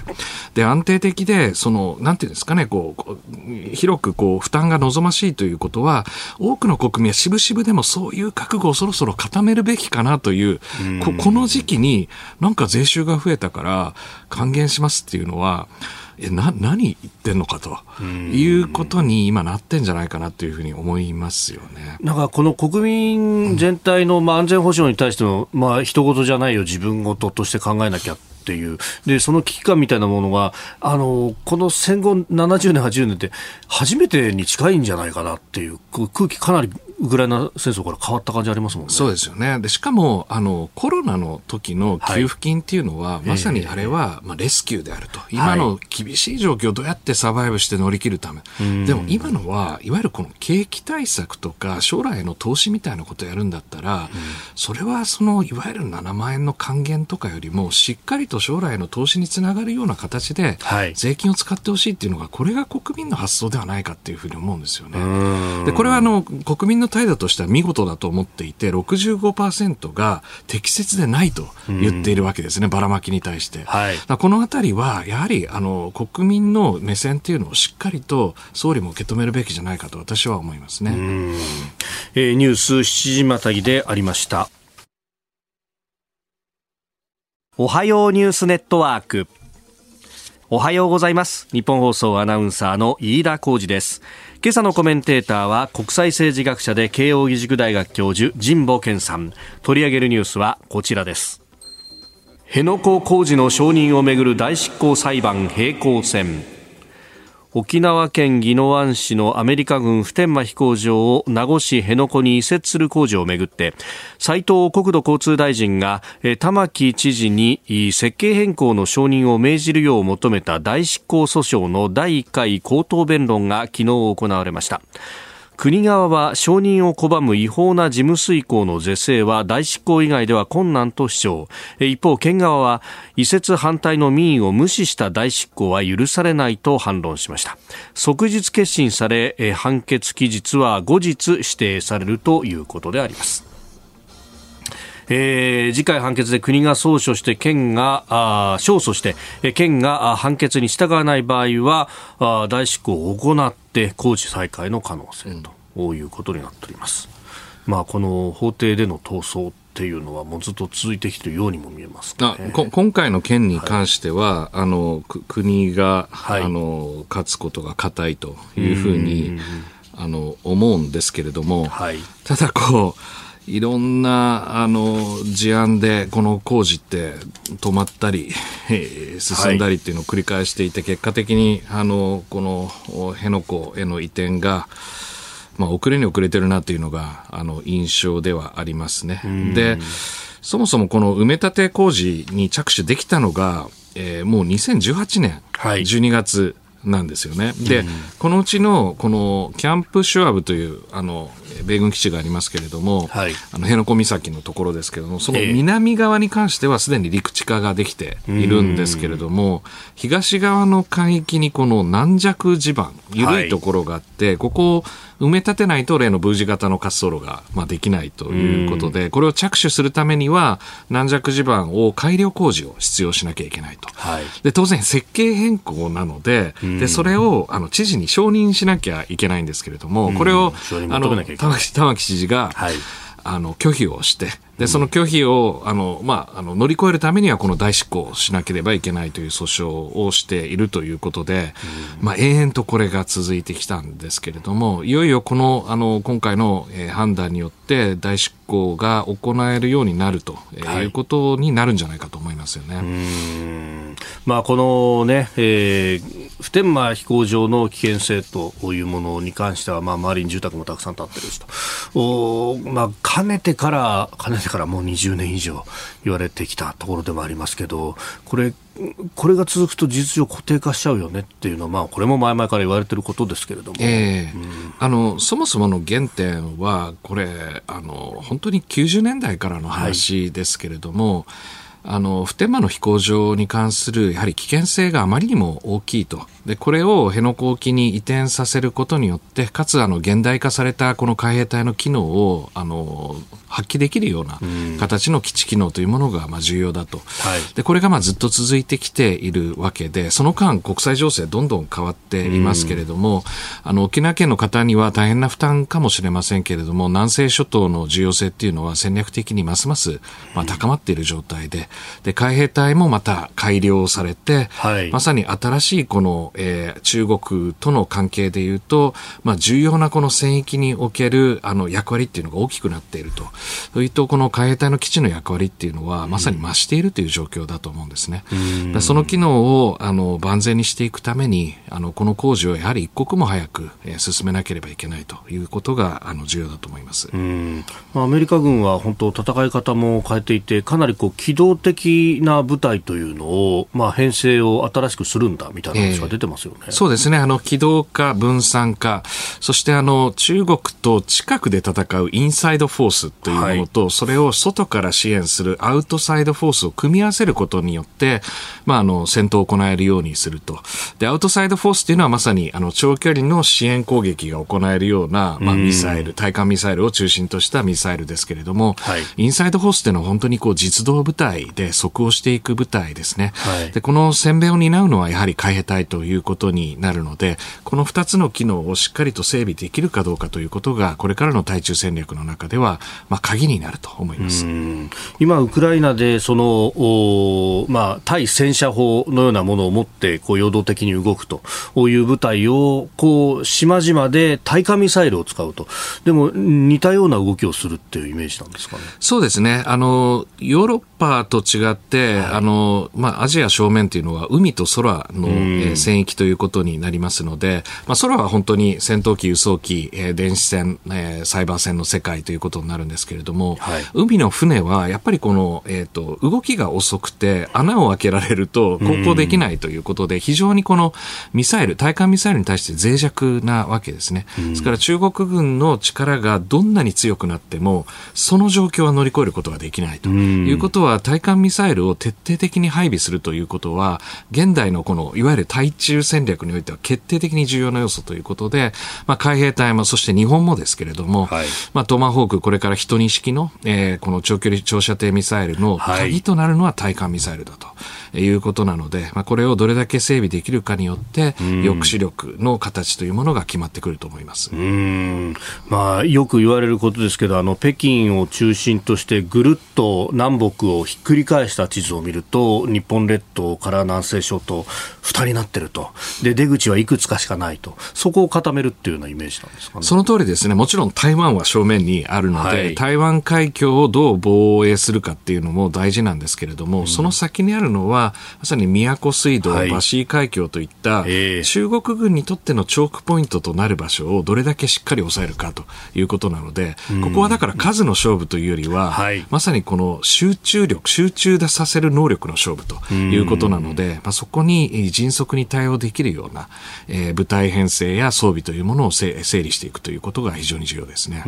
で安定的で、そのなんていうんですかね、こう広くこう負担が望ましいということは、多くの国民はしぶしぶでもそういう覚悟をそろそろ固めるべきかなといういうこ、この時期になんか税収が増えたから還元しますっていうのは、え、な、何言ってんのかということに今なってんじゃないかなというふうに思いますよね。なんかこの国民全体のまあ安全保障に対しての、まあ人事じゃないよ、自分事として考えなきゃっていう、でその危機感みたいなものが、あのこの戦後70年、80年って、初めてに近いんじゃないかなっていう、空気、かなりウクライナ戦争から変わった感じありますもんね。そうですよね。で、しかも、あの、コロナの時の給付金っていうのは、はい、まさにあれは、まあ、レスキューであると。今の厳しい状況をどうやってサバイブして乗り切るため。はい、でも今のは、いわゆるこの景気対策とか、将来への投資みたいなことをやるんだったら、それはその、いわゆる7万円の還元とかよりも、しっかりと将来の投資につながるような形で、税金を使ってほしいっていうのが、これが国民の発想ではないかっていうふうに思うんですよね。で、これはあの、国民の態度としては見事だと思っていて、65%が適切でないと言っているわけですね、ばらまきに対して。はい、このあたりは、やはりあの国民の目線っていうのをしっかりと総理も受け止めるべきじゃないかと私は思いますね。えー、ニュース7時またぎでありました。おはようニュースネットワーク。おはようございます。日本放送アナウンサーの飯田浩二です。今朝のコメンテーターは国際政治学者で慶應義塾大学教授神保健さん取り上げるニュースはこちらです辺野古工事の承認をめぐる大執行裁判平行線沖縄県宜野湾市のアメリカ軍普天間飛行場を名護市辺野古に移設する工事をめぐって斉藤国土交通大臣が玉城知事に設計変更の承認を命じるよう求めた大執行訴訟の第1回口頭弁論が昨日行われました。国側は承認を拒む違法な事務遂行の是正は大執行以外では困難と主張。一方県側は移設反対の民意を無視した大執行は許されないと反論しました。即日結審され判決期日は後日指定されるということであります。えー、次回判決で国が訴訟して県があ勝訴して、え県が判決に従わない場合はあ大執行を行って工事再開の可能性ということになっております。まあ、この法廷での闘争っていうのはもうずっと続いてきているようにも見えます、ね、あ今回の件に関しては、はい、あの国が、はい、あの勝つことが固いというふうにあの思うんですけれども、はい、ただこういろんなあの事案でこの工事って止まったり、進んだりっていうのを繰り返していて、結果的にあのこの辺野古への移転が、まあ、遅れに遅れてるなというのがあの印象ではありますね。でそもそもこの埋め立て工事に着手できたのが、えー、もう2018年12月なんですよね。で、このうちのこのキャンプシュワブというあの米軍基地がありますけれども、はい、あの辺野古岬のところですけれども、その南側に関してはすでに陸地化ができているんですけれども、東側の海域にこの軟弱地盤、緩いところがあって、はい、ここを埋め立てないと例の V 字型の滑走路が、まあ、できないということで、これを着手するためには軟弱地盤を改良工事を必要しなきゃいけないと。はい、で当然設計変更なのででそれをあの知事に承認しなきゃいけないんですけれども、これをあの玉城知事が、はい。あの拒否をしてでその拒否をあの、まあ、あの乗り越えるためにはこの代執行しなければいけないという訴訟をしているということで、まあ、永遠とこれが続いてきたんですけれどもいよいよこのあの今回の、えー、判断によって代執行が行えるようになると、はい、いうことになるんじゃないかと思いますよね。まあ、このね、えー、普天間飛行場の危険性というものに関しては、まあ、周りに住宅もたくさん建ってるしと、おまあ、かねてから、かねてからもう20年以上言われてきたところでもありますけど、これ、これが続くと事実上固定化しちゃうよねっていうのは、まあ、これも前々から言われてることですけれども、えーうん、あのそもそもの原点はこれあの本当に90年代からの話ですけれども、はいあの普天間の飛行場に関するやはり危険性があまりにも大きいと。でこれを辺野古沖に移転させることによってかつあの現代化されたこの海兵隊の機能をあの発揮できるような形の基地機能というものがまあ重要だと、はい、でこれがまあずっと続いてきているわけでその間国際情勢どんどん変わっていますけれども、あの沖縄県の方には大変な負担かもしれませんけれども南西諸島の重要性っていうのは戦略的にますますまあ高まっている状態でで海兵隊もまた改良されて、はい、まさに新しいこのえー、中国との関係でいうと、まあ、重要なこの戦域におけるあの役割っていうのが大きくなっていると。そういうと、この海兵隊の基地の役割っていうのは、まさに増しているという状況だと思うんですね。その機能をあの万全にしていくために、あのこの工事をやはり一刻も早く、えー、進めなければいけないということがあの重要だと思います。アメリカ軍は本当戦い方も変えていて、かなりこう機動的な部隊というのを、まあ、編成を新しくするんだみたいな話が出てますよね。そうですね。あの、機動化、分散化、そしてあの、中国と近くで戦うインサイドフォースというものと、はい、それを外から支援するアウトサイドフォースを組み合わせることによって、まあ、あの、戦闘を行えるようにすると。で、アウトサイドフォースというのはまさに、あの、長距離の支援攻撃が行えるような、まあ、ミサイル、対艦ミサイルを中心としたミサイルですけれども、はい、インサイドフォースというのは本当にこう、実動部隊で即応していく部隊ですね。はい、で、この戦米を担うのはやはり海兵隊ということになるので、この2つの機能をしっかりと整備できるかどうかということが、これからの対中戦略の中では、まあ、鍵になると思います。今、ウクライナでその、まあ、対戦車砲のようなものを持ってこう陽動的に動くという部隊をこう島々で対艦ミサイルを使うと、でも似たような動きをするっていうイメージなんですかね。そうですね。あのヨーロッパと違って、はい、あのまあ、アジア正面というのは海と空の、えー、戦域ということになりますので、まあ、空は本当に戦闘機、輸送機、えー、電子戦、えー、サイバー戦の世界ということになるんですけれども、はい、海の船はやっぱりこの、えーと、動きが遅くて穴を開けられると航行できないということで、非常にこのミサイル、対艦ミサイルに対して脆弱なわけですね。ですから中国軍の力がどんなに強くなっても、その状況は乗り越えることができないと。いうことは、対艦ミサイルを徹底的に配備するということは、現代のこのいわゆる対中戦略においては決定的に重要な要素ということで、まあ、海兵隊も、そして日本もですけれども、はい、まあ、トマホーク、これから一2式の、えー、この長距離長射程ミサイルの鍵となるのは対艦ミサイルだと。いうことなので、まあ、これをどれだけ整備できるかによって、抑止力の形というものが決まってくると思います。うん。まあ、よく言われることですけど、あの北京を中心としてぐるっと南北をひっくり返した地図を見ると、日本列島から南西諸島、2になってると。で、出口はいくつかしかないと、そこを固めるっていうようなイメージなんですかね。その通りですね、もちろん台湾は正面にあるので、はい、台湾海峡をどう防衛するかっていうのも大事なんですけれども、その先にあるのは、まさに宮古水道、はい、バシー海峡といった、中国軍にとってのチョークポイントとなる場所をどれだけしっかり抑えるかということなので、ここはだから数の勝負というよりは、はい、まさにこの集中力、集中させる能力の勝負ということなので、まあ、そこに迅速に対応できるような、えー、部隊編成や装備というものを整理していくということが非常に重要ですね。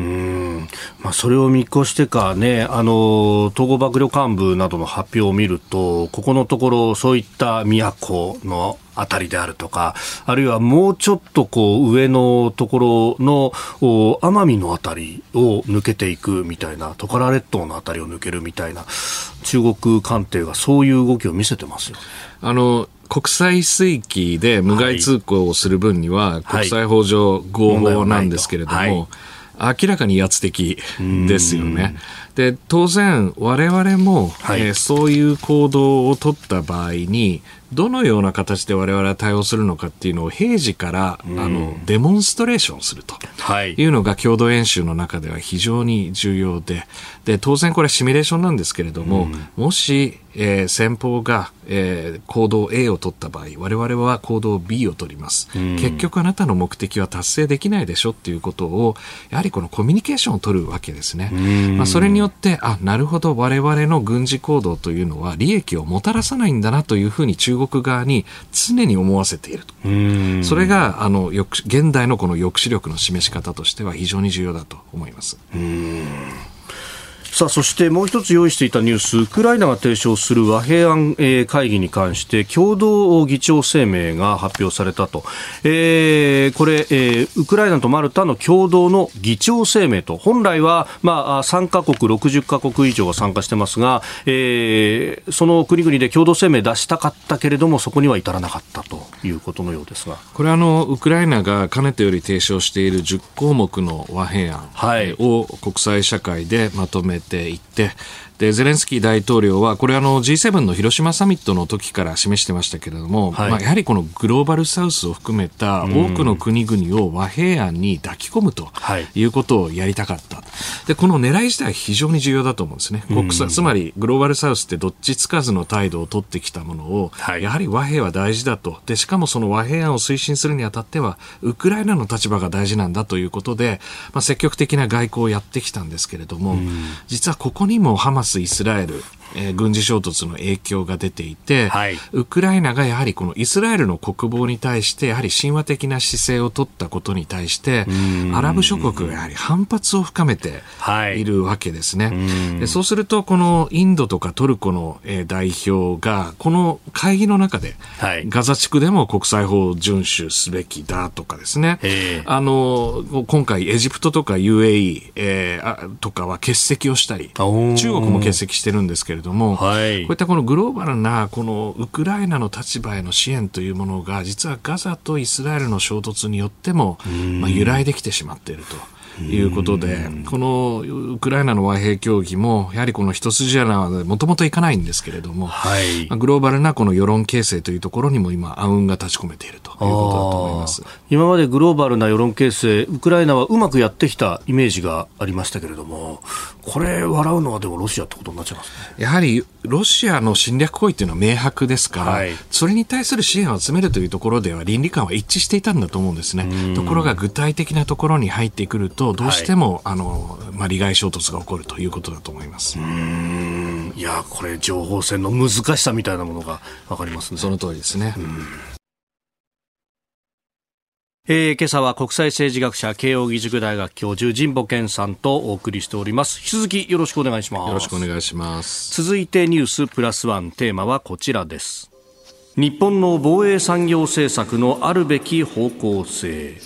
まあ、それを見越してかね、あの、統合幕僚幹部などの発表を見ると、ここのところ、そういった都のあたりであるとか、あるいはもうちょっとこう上のところの奄美のあたりを抜けていくみたいな、トカラ列島のあたりを抜けるみたいな、中国艦艇がそういう動きを見せてますよ。あの国際水域で無害通行をする分には、国際法上合法なんですけれども、はいはい明らかに威圧的ですよね。で当然、我々も、はい、えー、そういう行動を取った場合にどのような形で我々は対応するのかっていうのを平時から、あのデモンストレーションすると。いうのが共同演習の中では非常に重要でで当然これシミュレーションなんですけれども、もし、えー、先方が、えー、行動 A を取った場合我々は行動 B を取ります、結局あなたの目的は達成できないでしょっていうことをやはりこのコミュニケーションを取るわけですね。まあ、それによってあなるほど我々の軍事行動というのは利益をもたらさないんだなというふうに中国側に常に思わせていると。それが、あの、現代のこの抑止力の示し方としては非常に重要だと思います。さあそしてもう一つ用意していたニュースウクライナが提唱する和平案、えー、会議に関して共同議長声明が発表されたと、えー、これ、えー、ウクライナとマルタの共同の議長声明と。本来は、まあ、3カ国60カ国以上が参加してますが、えー、その国々で共同声明出したかったけれどもそこには至らなかったと。いうことのようですが。これはあのウクライナがかねてより提唱している10項目の和平案を国際社会でまとめていって、でゼレンスキー大統領は、これあの G7 の広島サミットの時から示してましたけれども、はい、まあ、やはりこのグローバルサウスを含めた多くの国々を和平案に抱き込むということをやりたかった。で、この狙い自体は非常に重要だと思うんですね。国際、つまりグローバルサウスってどっちつかずの態度を取ってきたものを、はい、やはり和平は大事だと。で、しかもその和平案を推進するにあたっては、ウクライナの立場が大事なんだということで、まあ、積極的な外交をやってきたんですけれども、実はここにもハマス、イスラエル、えー、軍事衝突の影響が出ていて、はい、ウクライナがやはりこのイスラエルの国防に対してやはり神話的な姿勢を取ったことに対してアラブ諸国がやはり反発を深めてい。るわけですね。はい、でそうするとこのインドとかトルコの、えー、代表がこの会議の中で、はい、ガザ地区でも国際法を遵守すべきだとかですね。あの今回エジプトとか UAE、えー、とかは欠席をしたり中国も欠席してるんですけれども、はい、こういったこのグローバルなこのウクライナの立場への支援というものが実はガザとイスラエルの衝突によっても、まあ、揺らいできてしまっていると。いうことで、このウクライナの和平協議も、やはりこの一筋縄でもともといかないんですけれども、はい、グローバルなこの世論形成というところにも今、暗雲が立ち込めているということだと思います。今までグローバルな世論形成、ウクライナはうまくやってきたイメージがありましたけれども、これ、笑うのはでもロシアってことになっちゃいます、ね、やはりロシアの侵略行為というのは明白ですから、はい、それに対する支援を集めるというところでは倫理観は一致していたんだと思うんですね。ところが具体的なところに入ってくると、どうしても、はい、あのまあ、利害衝突が起こるということだと思います。いや、これ、情報戦の難しさみたいなものが分かりますね。その通りですね。えー、今朝は国際政治学者慶應義塾大学教授神保健さんとお送りしております。引き続きよろしくお願いします。よろしくお願いします。続いてニュースプラスワンテーマはこちらです。日本の防衛産業政策のあるべき方向性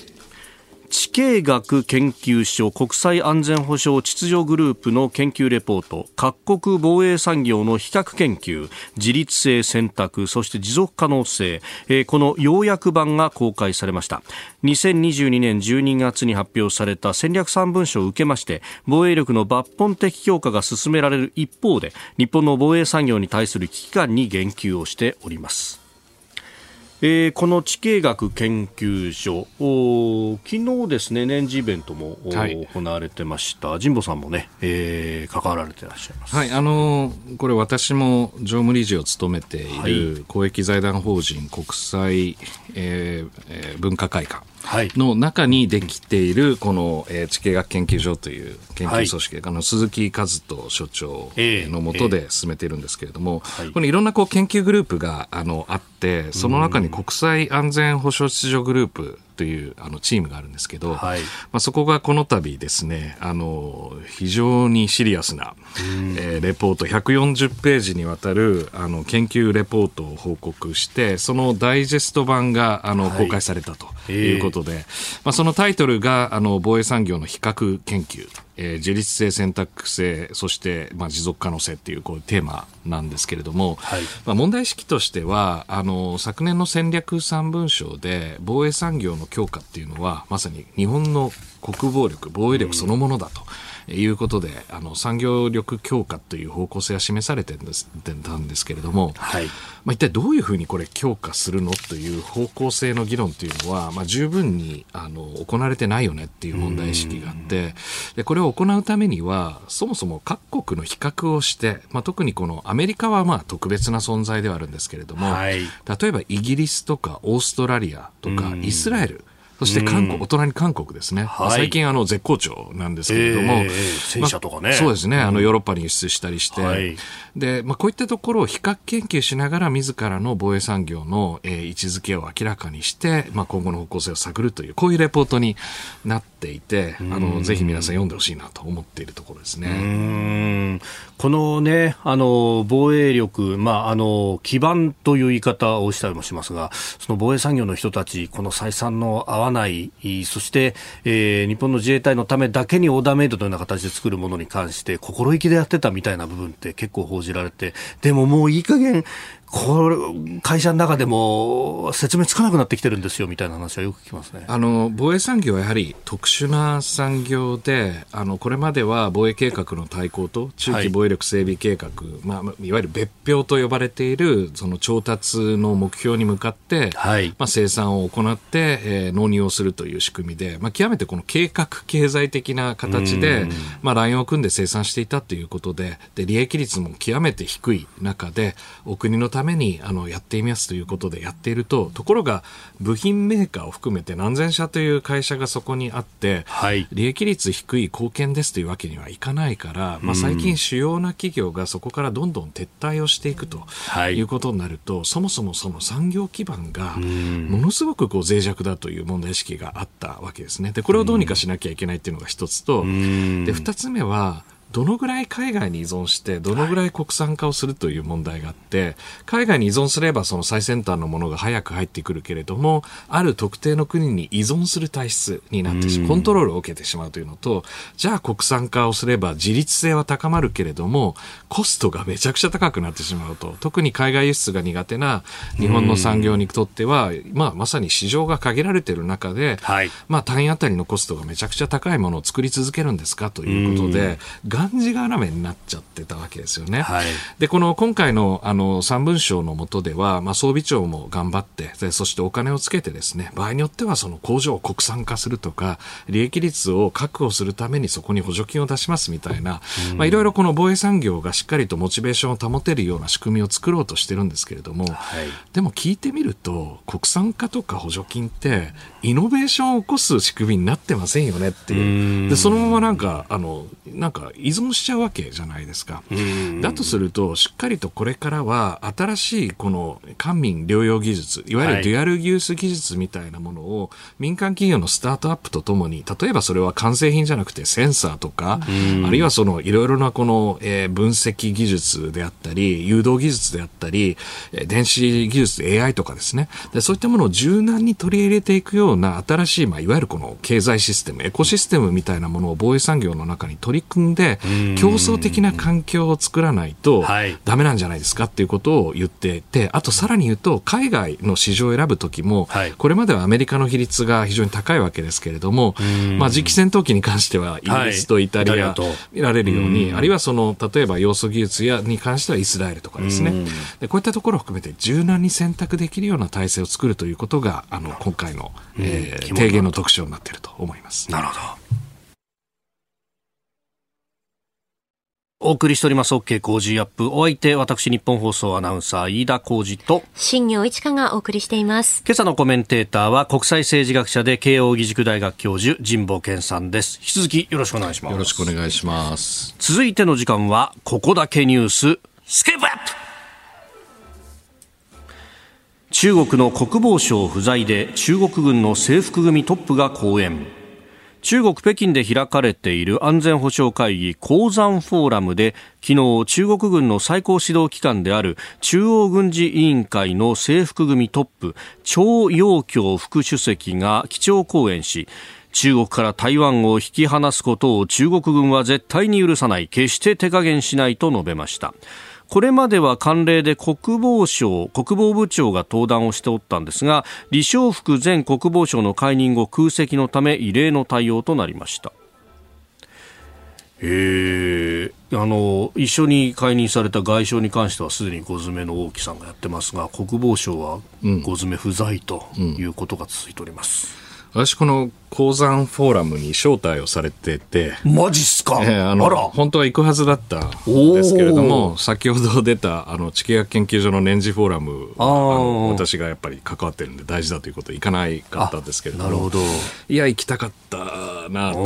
地経学研究所国際安全保障秩序グループの研究レポート各国防衛産業の比較研究自立性選択そして持続可能性、えー、この要約版が公開されました。2022年12月に発表された戦略3文書を受けまして防衛力の抜本的強化が進められる一方で日本の防衛産業に対する危機感に言及をしております。えー、この地形学研究所。昨日ですね年次イベントも、はい、行われてました。神保さんもね、えー、関わられていらっしゃいます。はいあのー、これ私も常務理事を務めている公益財団法人国際、えー、文化会館の中にできているこの、えー、地形学研究所という研究組織、はい、あの鈴木和人所長のもとで進めているんですけれども、えーえー、このいろんなこう研究グループがあのあってその中に国際安全保障秩序グループとというあのチームがあるんですけど、はい、まあ、そこがこの度ですね、あの、非常にシリアスな、えー、レポート、140ページにわたるあの研究レポートを報告して、そのダイジェスト版があの、公開されたということで、まあ、そのタイトルがあの防衛産業の比較研究えー、自律性、選択性、そして、まあ、持続可能性っていうこうテーマなんですけれども、はい、まあ、問題意識としてはあの昨年の戦略3文書で防衛産業の強化っていうのはまさに日本の国防力、防衛力そのものだと。うんいうことであの産業力強化という方向性が示されてたんですけれども、はい、まあ、一体どういうふうにこれ強化するのという方向性の議論というのは、まあ、十分にあの行われてないよねっていう問題意識があってでこれを行うためにはそもそも各国の比較をして、まあ、特にこのアメリカはまあ特別な存在ではあるんですけれども、はい、例えばイギリスとかオーストラリアとかイスラエルそして韓国、お隣に韓国ですね。はい、最近あの絶好調なんですけれども、えー、戦車とかね、まそうですね。あのヨーロッパに輸出したりして、はい、で、まあこういったところを比較研究しながら自らの防衛産業の、えー、位置づけを明らかにして、まあ今後の方向性を探るというこういうレポートになっていて、あのぜひ皆さん読んでほしいなと思っているところですね。このね、あの防衛力、まああの基盤という言い方をしたりもしますが、その防衛産業の人たちこの採算の合わない、そして、えー、日本の自衛隊のためだけにオーダーメイドというような形で作るものに関して心意気でやってたみたいな部分って結構報じられて、でももういい加減これ会社の中でも説明つかなくなってきてるんですよみたいな話はよく聞きますね。あの防衛産業はやはり特殊な産業であのこれまでは防衛計画の対抗と中期防衛力整備計画、はいまあ、いわゆる別表と呼ばれているその調達の目標に向かって、はい、まあ、生産を行って、えー、納入をするという仕組みで、まあ、極めてこの計画経済的な形で、まあ、ラインを組んで生産していたということでで利益率も極めて低い中でお国のためためにあのやっていますということでやっているとところが部品メーカーを含めて何千社という会社がそこにあって、はい、利益率低い貢献ですというわけにはいかないから、まあ、最近主要な企業がそこからどんどん撤退をしていくとい。うことになると、はい、そもそもその産業基盤がものすごくこう脆弱だという問題意識があったわけですね。でこれをどうにかしなきゃいけないっていうのが一つとで二つ目はどのぐらい海外に依存して、どのぐらい国産化をするという問題があって、海外に依存すればその最先端のものが早く入ってくるけれども、ある特定の国に依存する体質になってしまう、コントロールを受けてしまうというのと、じゃあ国産化をすれば自立性は高まるけれども、コストがめちゃくちゃ高くなってしまうと、特に海外輸出が苦手な日本の産業にとっては、まあまさに市場が限られている中で、はい、まあ単位あたりのコストがめちゃくちゃ高いものを作り続けるんですかということで、がんじがらめになっちゃってたわけですよね。はい、で、この今回のあの3文書の下では、まあ、装備庁も頑張ってで、そしてお金をつけてですね、場合によってはその工場を国産化するとか、利益率を確保するためにそこに補助金を出しますみたいな、まあ、いろいろこの防衛産業がしっかりとモチベーションを保てるような仕組みを作ろうとしてるんですけれども、はい、でも聞いてみると、国産化とか補助金って、イノベーションを起こす仕組みになってませんよねっていう。で、そのままなんか、あの、なんか依存しちゃうわけじゃないですか。だとすると、しっかりとこれからは新しいこの官民療養技術、いわゆるデュアルユース技術みたいなものを民間企業のスタートアップとともに、例えばそれは完成品じゃなくてセンサーとか、あるいはそのいろいろなこの、えー、分析技術であったり、誘導技術であったり、電子技術、AI とかですね。でそういったものを柔軟に取り入れていくような新しい、まあ、いわゆるこの経済システム、エコシステムみたいなものを防衛産業の中に取り組んで、競争的な環境を作らないとダメなんじゃないですかっていうことを言っていて、あとさらに言うと、海外の市場を選ぶときも、これまではアメリカの比率が非常に高いわけですけれども、まあ、次期戦闘機に関しては、イギリスとイタリア見られるように、あるいはその、例えば要素技術やに関してはイスラエルとかですね、でこういったところを含めて柔軟に選択できるような体制を作るということが、あの、今回の、えー、提言の特徴になっていると思います。なるほど。お送りしております OK 工事アップ。お相手、私、日本放送アナウンサー、飯田浩二と、新業一華がお送りしています。今朝のコメンテーターは、国際政治学者で慶應義塾大学教授、神保健さんです。引き続きよろしくお願いします。よろしくお願いします。続いての時間は、ここだけニュース、スケープアップ中国の国防省不在で中国軍の制服組トップが講演中国北京で開かれている安全保障会議鉱山フォーラムで昨日中国軍の最高指導機関である中央軍事委員会の制服組トップ張陽京副主席が基調講演し中国から台湾を引き離すことを中国軍は絶対に許さない決して手加減しないと述べました。これまでは慣例で国防省、国防部長が登壇をしておったんですが、李承福前国防相の解任後空席のため異例の対応となりました。えー、あの一緒に解任された外相に関してはすでにご詰めの王毅さんがやってますが国防省はご詰め不在ということが続いております。うんうん、私この鉱山フォーラムに招待をされてて。マジっすか、えー、あの本当は行くはずだったんですけれども、先ほど出たあの地球学研究所の年次フォーラムあの私がやっぱり関わってるんで大事だということで行かないかったんですけれども。なるほど。いや、行きたかったなと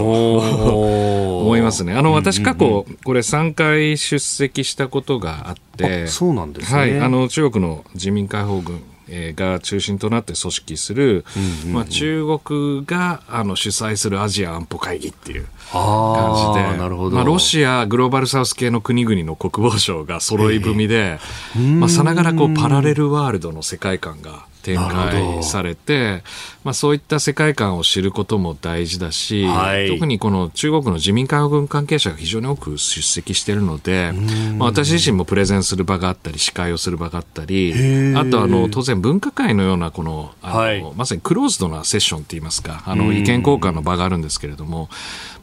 思いますね。あの、私過去、これ3回出席したことがあって、そうなんですね。はい、あの、中国の人民解放軍えが中心となって組織する、うんうん、まあ、中国があの主催するアジア安保会議っていう感じで、なるほど。まあ、ロシア、グローバルサウス系の国々の国防省が揃い踏みで、えー、まあ、さながらこうパラレルワールドの世界観が展開されて、まあ、そういった世界観を知ることも大事だし、はい、特にこの中国の自民解放軍関係者が非常に多く出席しているので、まあ、私自身もプレゼンする場があったり司会をする場があったりあとあの当然分科会のようなこのあの、はい、まさにクローズドなセッションといいますかあの意見交換の場があるんですけれども、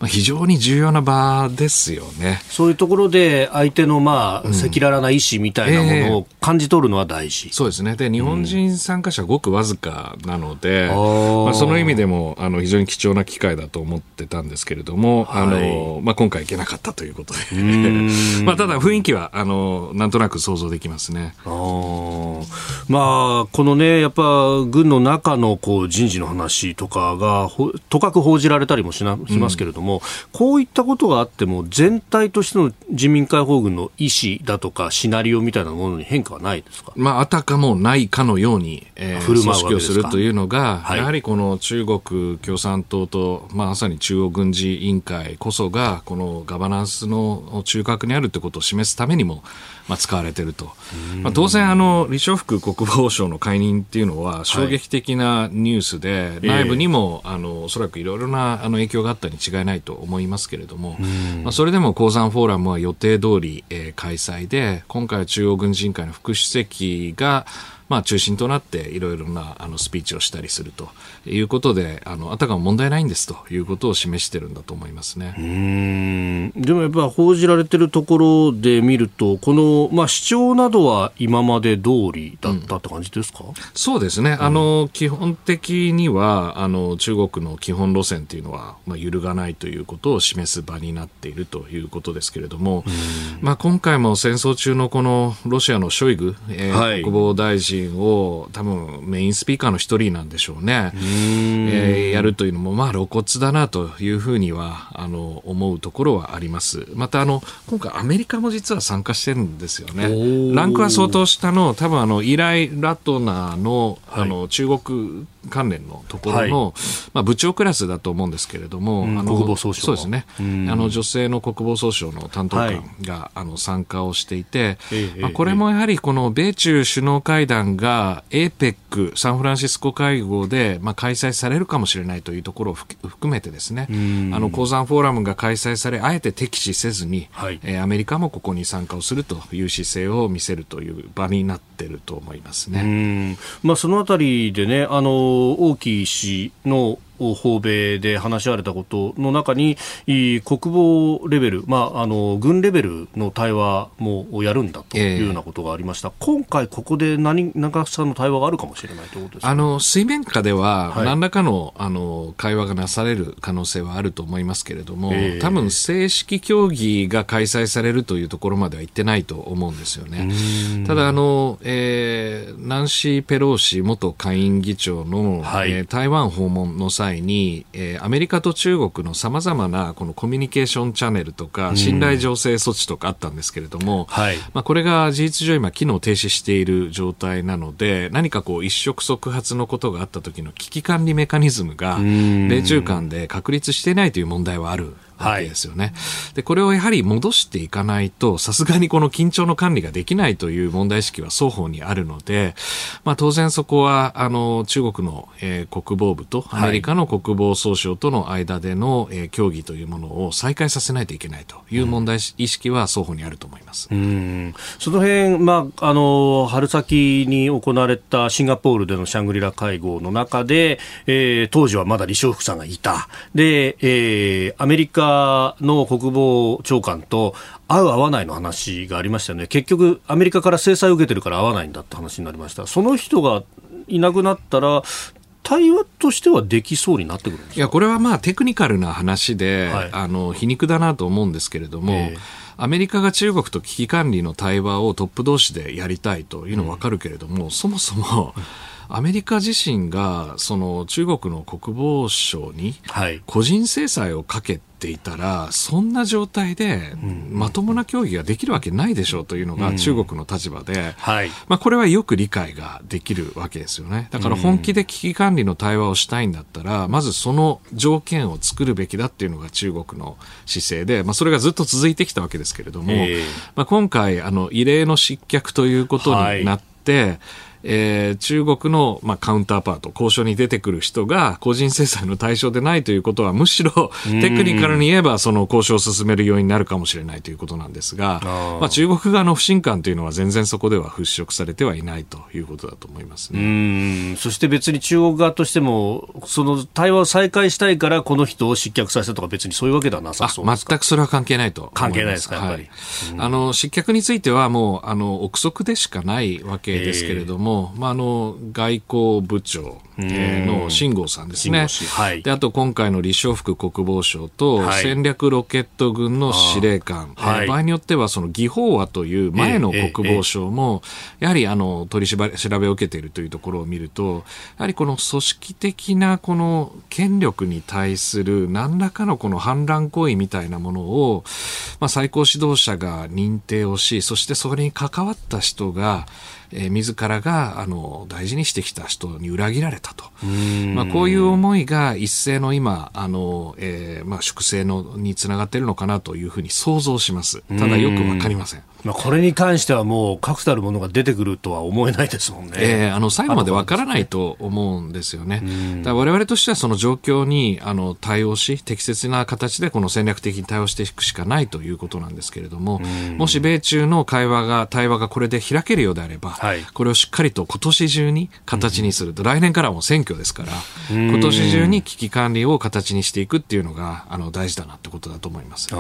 まあ、非常に重要な場ですよね。そういうところで相手のまあ赤裸々な意思みたいなものを感じ取るのは大事、うんえー、そうですね。で日本人参加者ごくわずかなので、まあ、その意味でもあの非常に貴重な機会だと思ってたんですけれども、はい、あのまあ、今回行けなかったということで。まあ、ただ雰囲気はあのなんとなく想像できますね。あまあ、このね、やっぱ軍の中のこう人事の話とかがとかく報じられたりもしなしますけれども、うん、こういったことがあっても全体としての人民解放軍の意思だとかシナリオみたいなものに変化はないですか、まあ、あたかもないかのように、えー、組織をするというのが、はい、やはりこの中国共産党と、まあ、まさに中央軍事委員会こそがこのガバナンスの中核にあるということを示すためにもまあ、使われていると、まあ、当然あの、李承福国防省の解任っていうのは衝撃的なニュースで、はい、内部にも、あのおそらくいろいろなあの影響があったに違いないと思いますけれども、まあ、それでも鉱山フォーラムは予定通り、えー、開催で、今回は中央軍事委員会の副主席が、まあ、中心となっていろいろなあのスピーチをしたりするということであのあたかも問題ないんですということを示してるんだと思いますね。うん。でもやっぱ報じられてるところで見るとこの、まあ、主張などは今まで通りだったって感じですか、うん、そうですね、あの基本的にはあの中国の基本路線というのは、まあ、揺るがないということを示す場になっているということですけれども、まあ、今回も戦争中のこのロシアのショイグ、えー、はい、国防大臣人を多分メインスピーカーの一人なんでしょうね。うえー、やるというのもまあ露骨だなというふうにはあの思うところはあります。またあの今回アメリカも実は参加してるんですよね。ランクは相当下の多分あのイライ・ラトナーのあの、中国関連のところの、はい、まあ、部長クラスだと思うんですけれども、うん、あの国防総省そうですね、あの女性の国防総省の担当官が、はい、あの参加をしていて、まあ、これもやはりこの米中首脳会談が APEC サンフランシスコ会合で、まあ、開催されるかもしれないというところを含めてですね、あの鉱山フォーラムが開催されあえて敵視せずに、はい、えー、アメリカもここに参加をするという姿勢を見せるという場になっていると思いますね。まあ、そのあたりでねあの大きい市の訪米で話し合われたことの中に国防レベル、まあ、あの軍レベルの対話もやるんだというようなことがありました、えー、今回、ここで何何かしらの対話があるかもしれないということですあの水面下では、何らかのあの会話がなされる可能性はあると思いますけれども、えー、多分正式協議が開催されるというところまでは行ってないと思うんですよね。ただあの、えー、ナンシー・ペローシ元下院議長の、はい、えー、台湾訪問の際際に、えー、アメリカと中国のさまざまなこのコミュニケーションチャンネルとか信頼醸成措置とかあったんですけれども、はい、まあ、これが事実上今機能停止している状態なので何かこう一触即発のことがあった時の危機管理メカニズムが米中間で確立していないという問題はあるわけですよね。はい、で、これをやはり戻していかないと、さすがにこの緊張の管理ができないという問題意識は双方にあるので、まあ当然そこは、あの、中国の、えー、国防部とアメリカの国防総省との間での、えー、協議というものを再開させないといけないという問題意識は双方にあると思います。うん、その辺、まあ、あの、春先に行われたシンガポールでのシャングリラ会合の中で、えー、当時はまだ李承福さんがいた。で、えー、アメリカの国防長官と会う、会わないの話がありましたよね、結局、アメリカから制裁を受けてるから会わないんだって話になりました、その人がいなくなったら、対話としてはできそうになってくるいや、これはまあテクニカルな話で、はい、あの皮肉だなと思うんですけれども、えー、アメリカが中国と危機管理の対話をトップ同士でやりたいというのは分かるけれども、うん、そもそも、アメリカ自身がその中国の国防省に個人制裁をかけていたら、そんな状態でまともな協議ができるわけないでしょうというのが中国の立場で、まあ、これはよく理解ができるわけですよね。だから本気で危機管理の対話をしたいんだったら、まずその条件を作るべきだっていうのが中国の姿勢で、まあ、それがずっと続いてきたわけですけれども、まあ、今回あの異例の失脚ということになって、はいえー、中国の、まあ、カウンターパート、交渉に出てくる人が個人制裁の対象でないということは、むしろテクニカルに言えば、その交渉を進める要因になるかもしれないということなんですが、まあ、中国側の不信感というのは全然そこでは払拭されてはいないということだと思いますね。そして別に中国側としても、その対話を再開したいから、この人を失脚させたとか、別にそういうわけではなさそうです全くそれは関係ないと関係ないですか、やっぱり。はい、あの失脚については、もうあの憶測でしかないわけですけれども、えー、まあ、あの外交部長の秦剛さんですね。はい、であと今回の李承福国防相と戦略ロケット軍の司令官、はい、場合によってはその義法和という前の国防相も、やはりあの取り調べを受けているというところを見ると、やはりこの組織的なこの権力に対する何らかのこの反乱行為みたいなものを、まあ、最高指導者が認定をし、そしてそれに関わった人が、えー、自らがあの大事にしてきた人に裏切られたと、まあ、こういう思いが一斉の今あの、えーまあ、粛清のにつながっているのかなというふうに想像します。ただよくわかりません。まあ、これに関してはもう確たるものが出てくるとは思えないですもんね。えー、あの最後までわからないと思うんですよね。だ我々としてはその状況にあの対応し、適切な形でこの戦略的に対応していくしかないということなんですけれども、もし米中の会話が、対話がこれで開けるようであれば、はい、これをしっかりと今年中に形にすると、来年からも選挙ですから、今年中に危機管理を形にしていくっていうのがあの大事だなってことだと思います。あ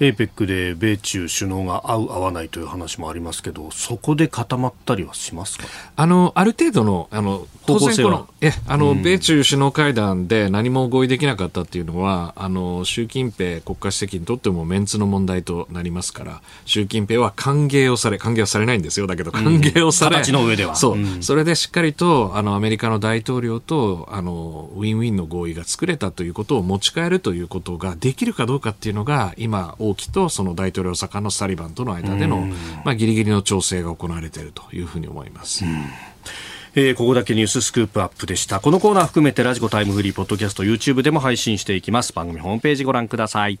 APEC で米中首脳が合う合わないという話もありますけど、そこで固まったりはしますか？あのある程度のあの当然このえあの、米中首脳会談で何も合意できなかったっていうのはあの習近平国家主席にとってもメンツの問題となりますから習近平は歓迎をされ歓迎はされないんですよ。だけど歓迎をされ、の上ではそう、うん、それでしっかりとあのアメリカの大統領とあのウィンウィンの合意が作れたということを持ち帰るということができるかどうかっていうのが今王毅とその大統領補佐官のサリバンとの間での、うん、まあ、ギリギリの調整が行われているというふうに思います。えー、ここだけニューススクープアップでした。このコーナー含めてラジコタイムフリーポッドキャスト YouTube でも配信していきます。番組ホームページご覧ください。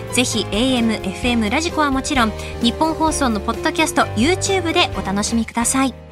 ぜひ AM、FM、ラジコはもちろん日本放送のポッドキャスト YouTube でお楽しみください。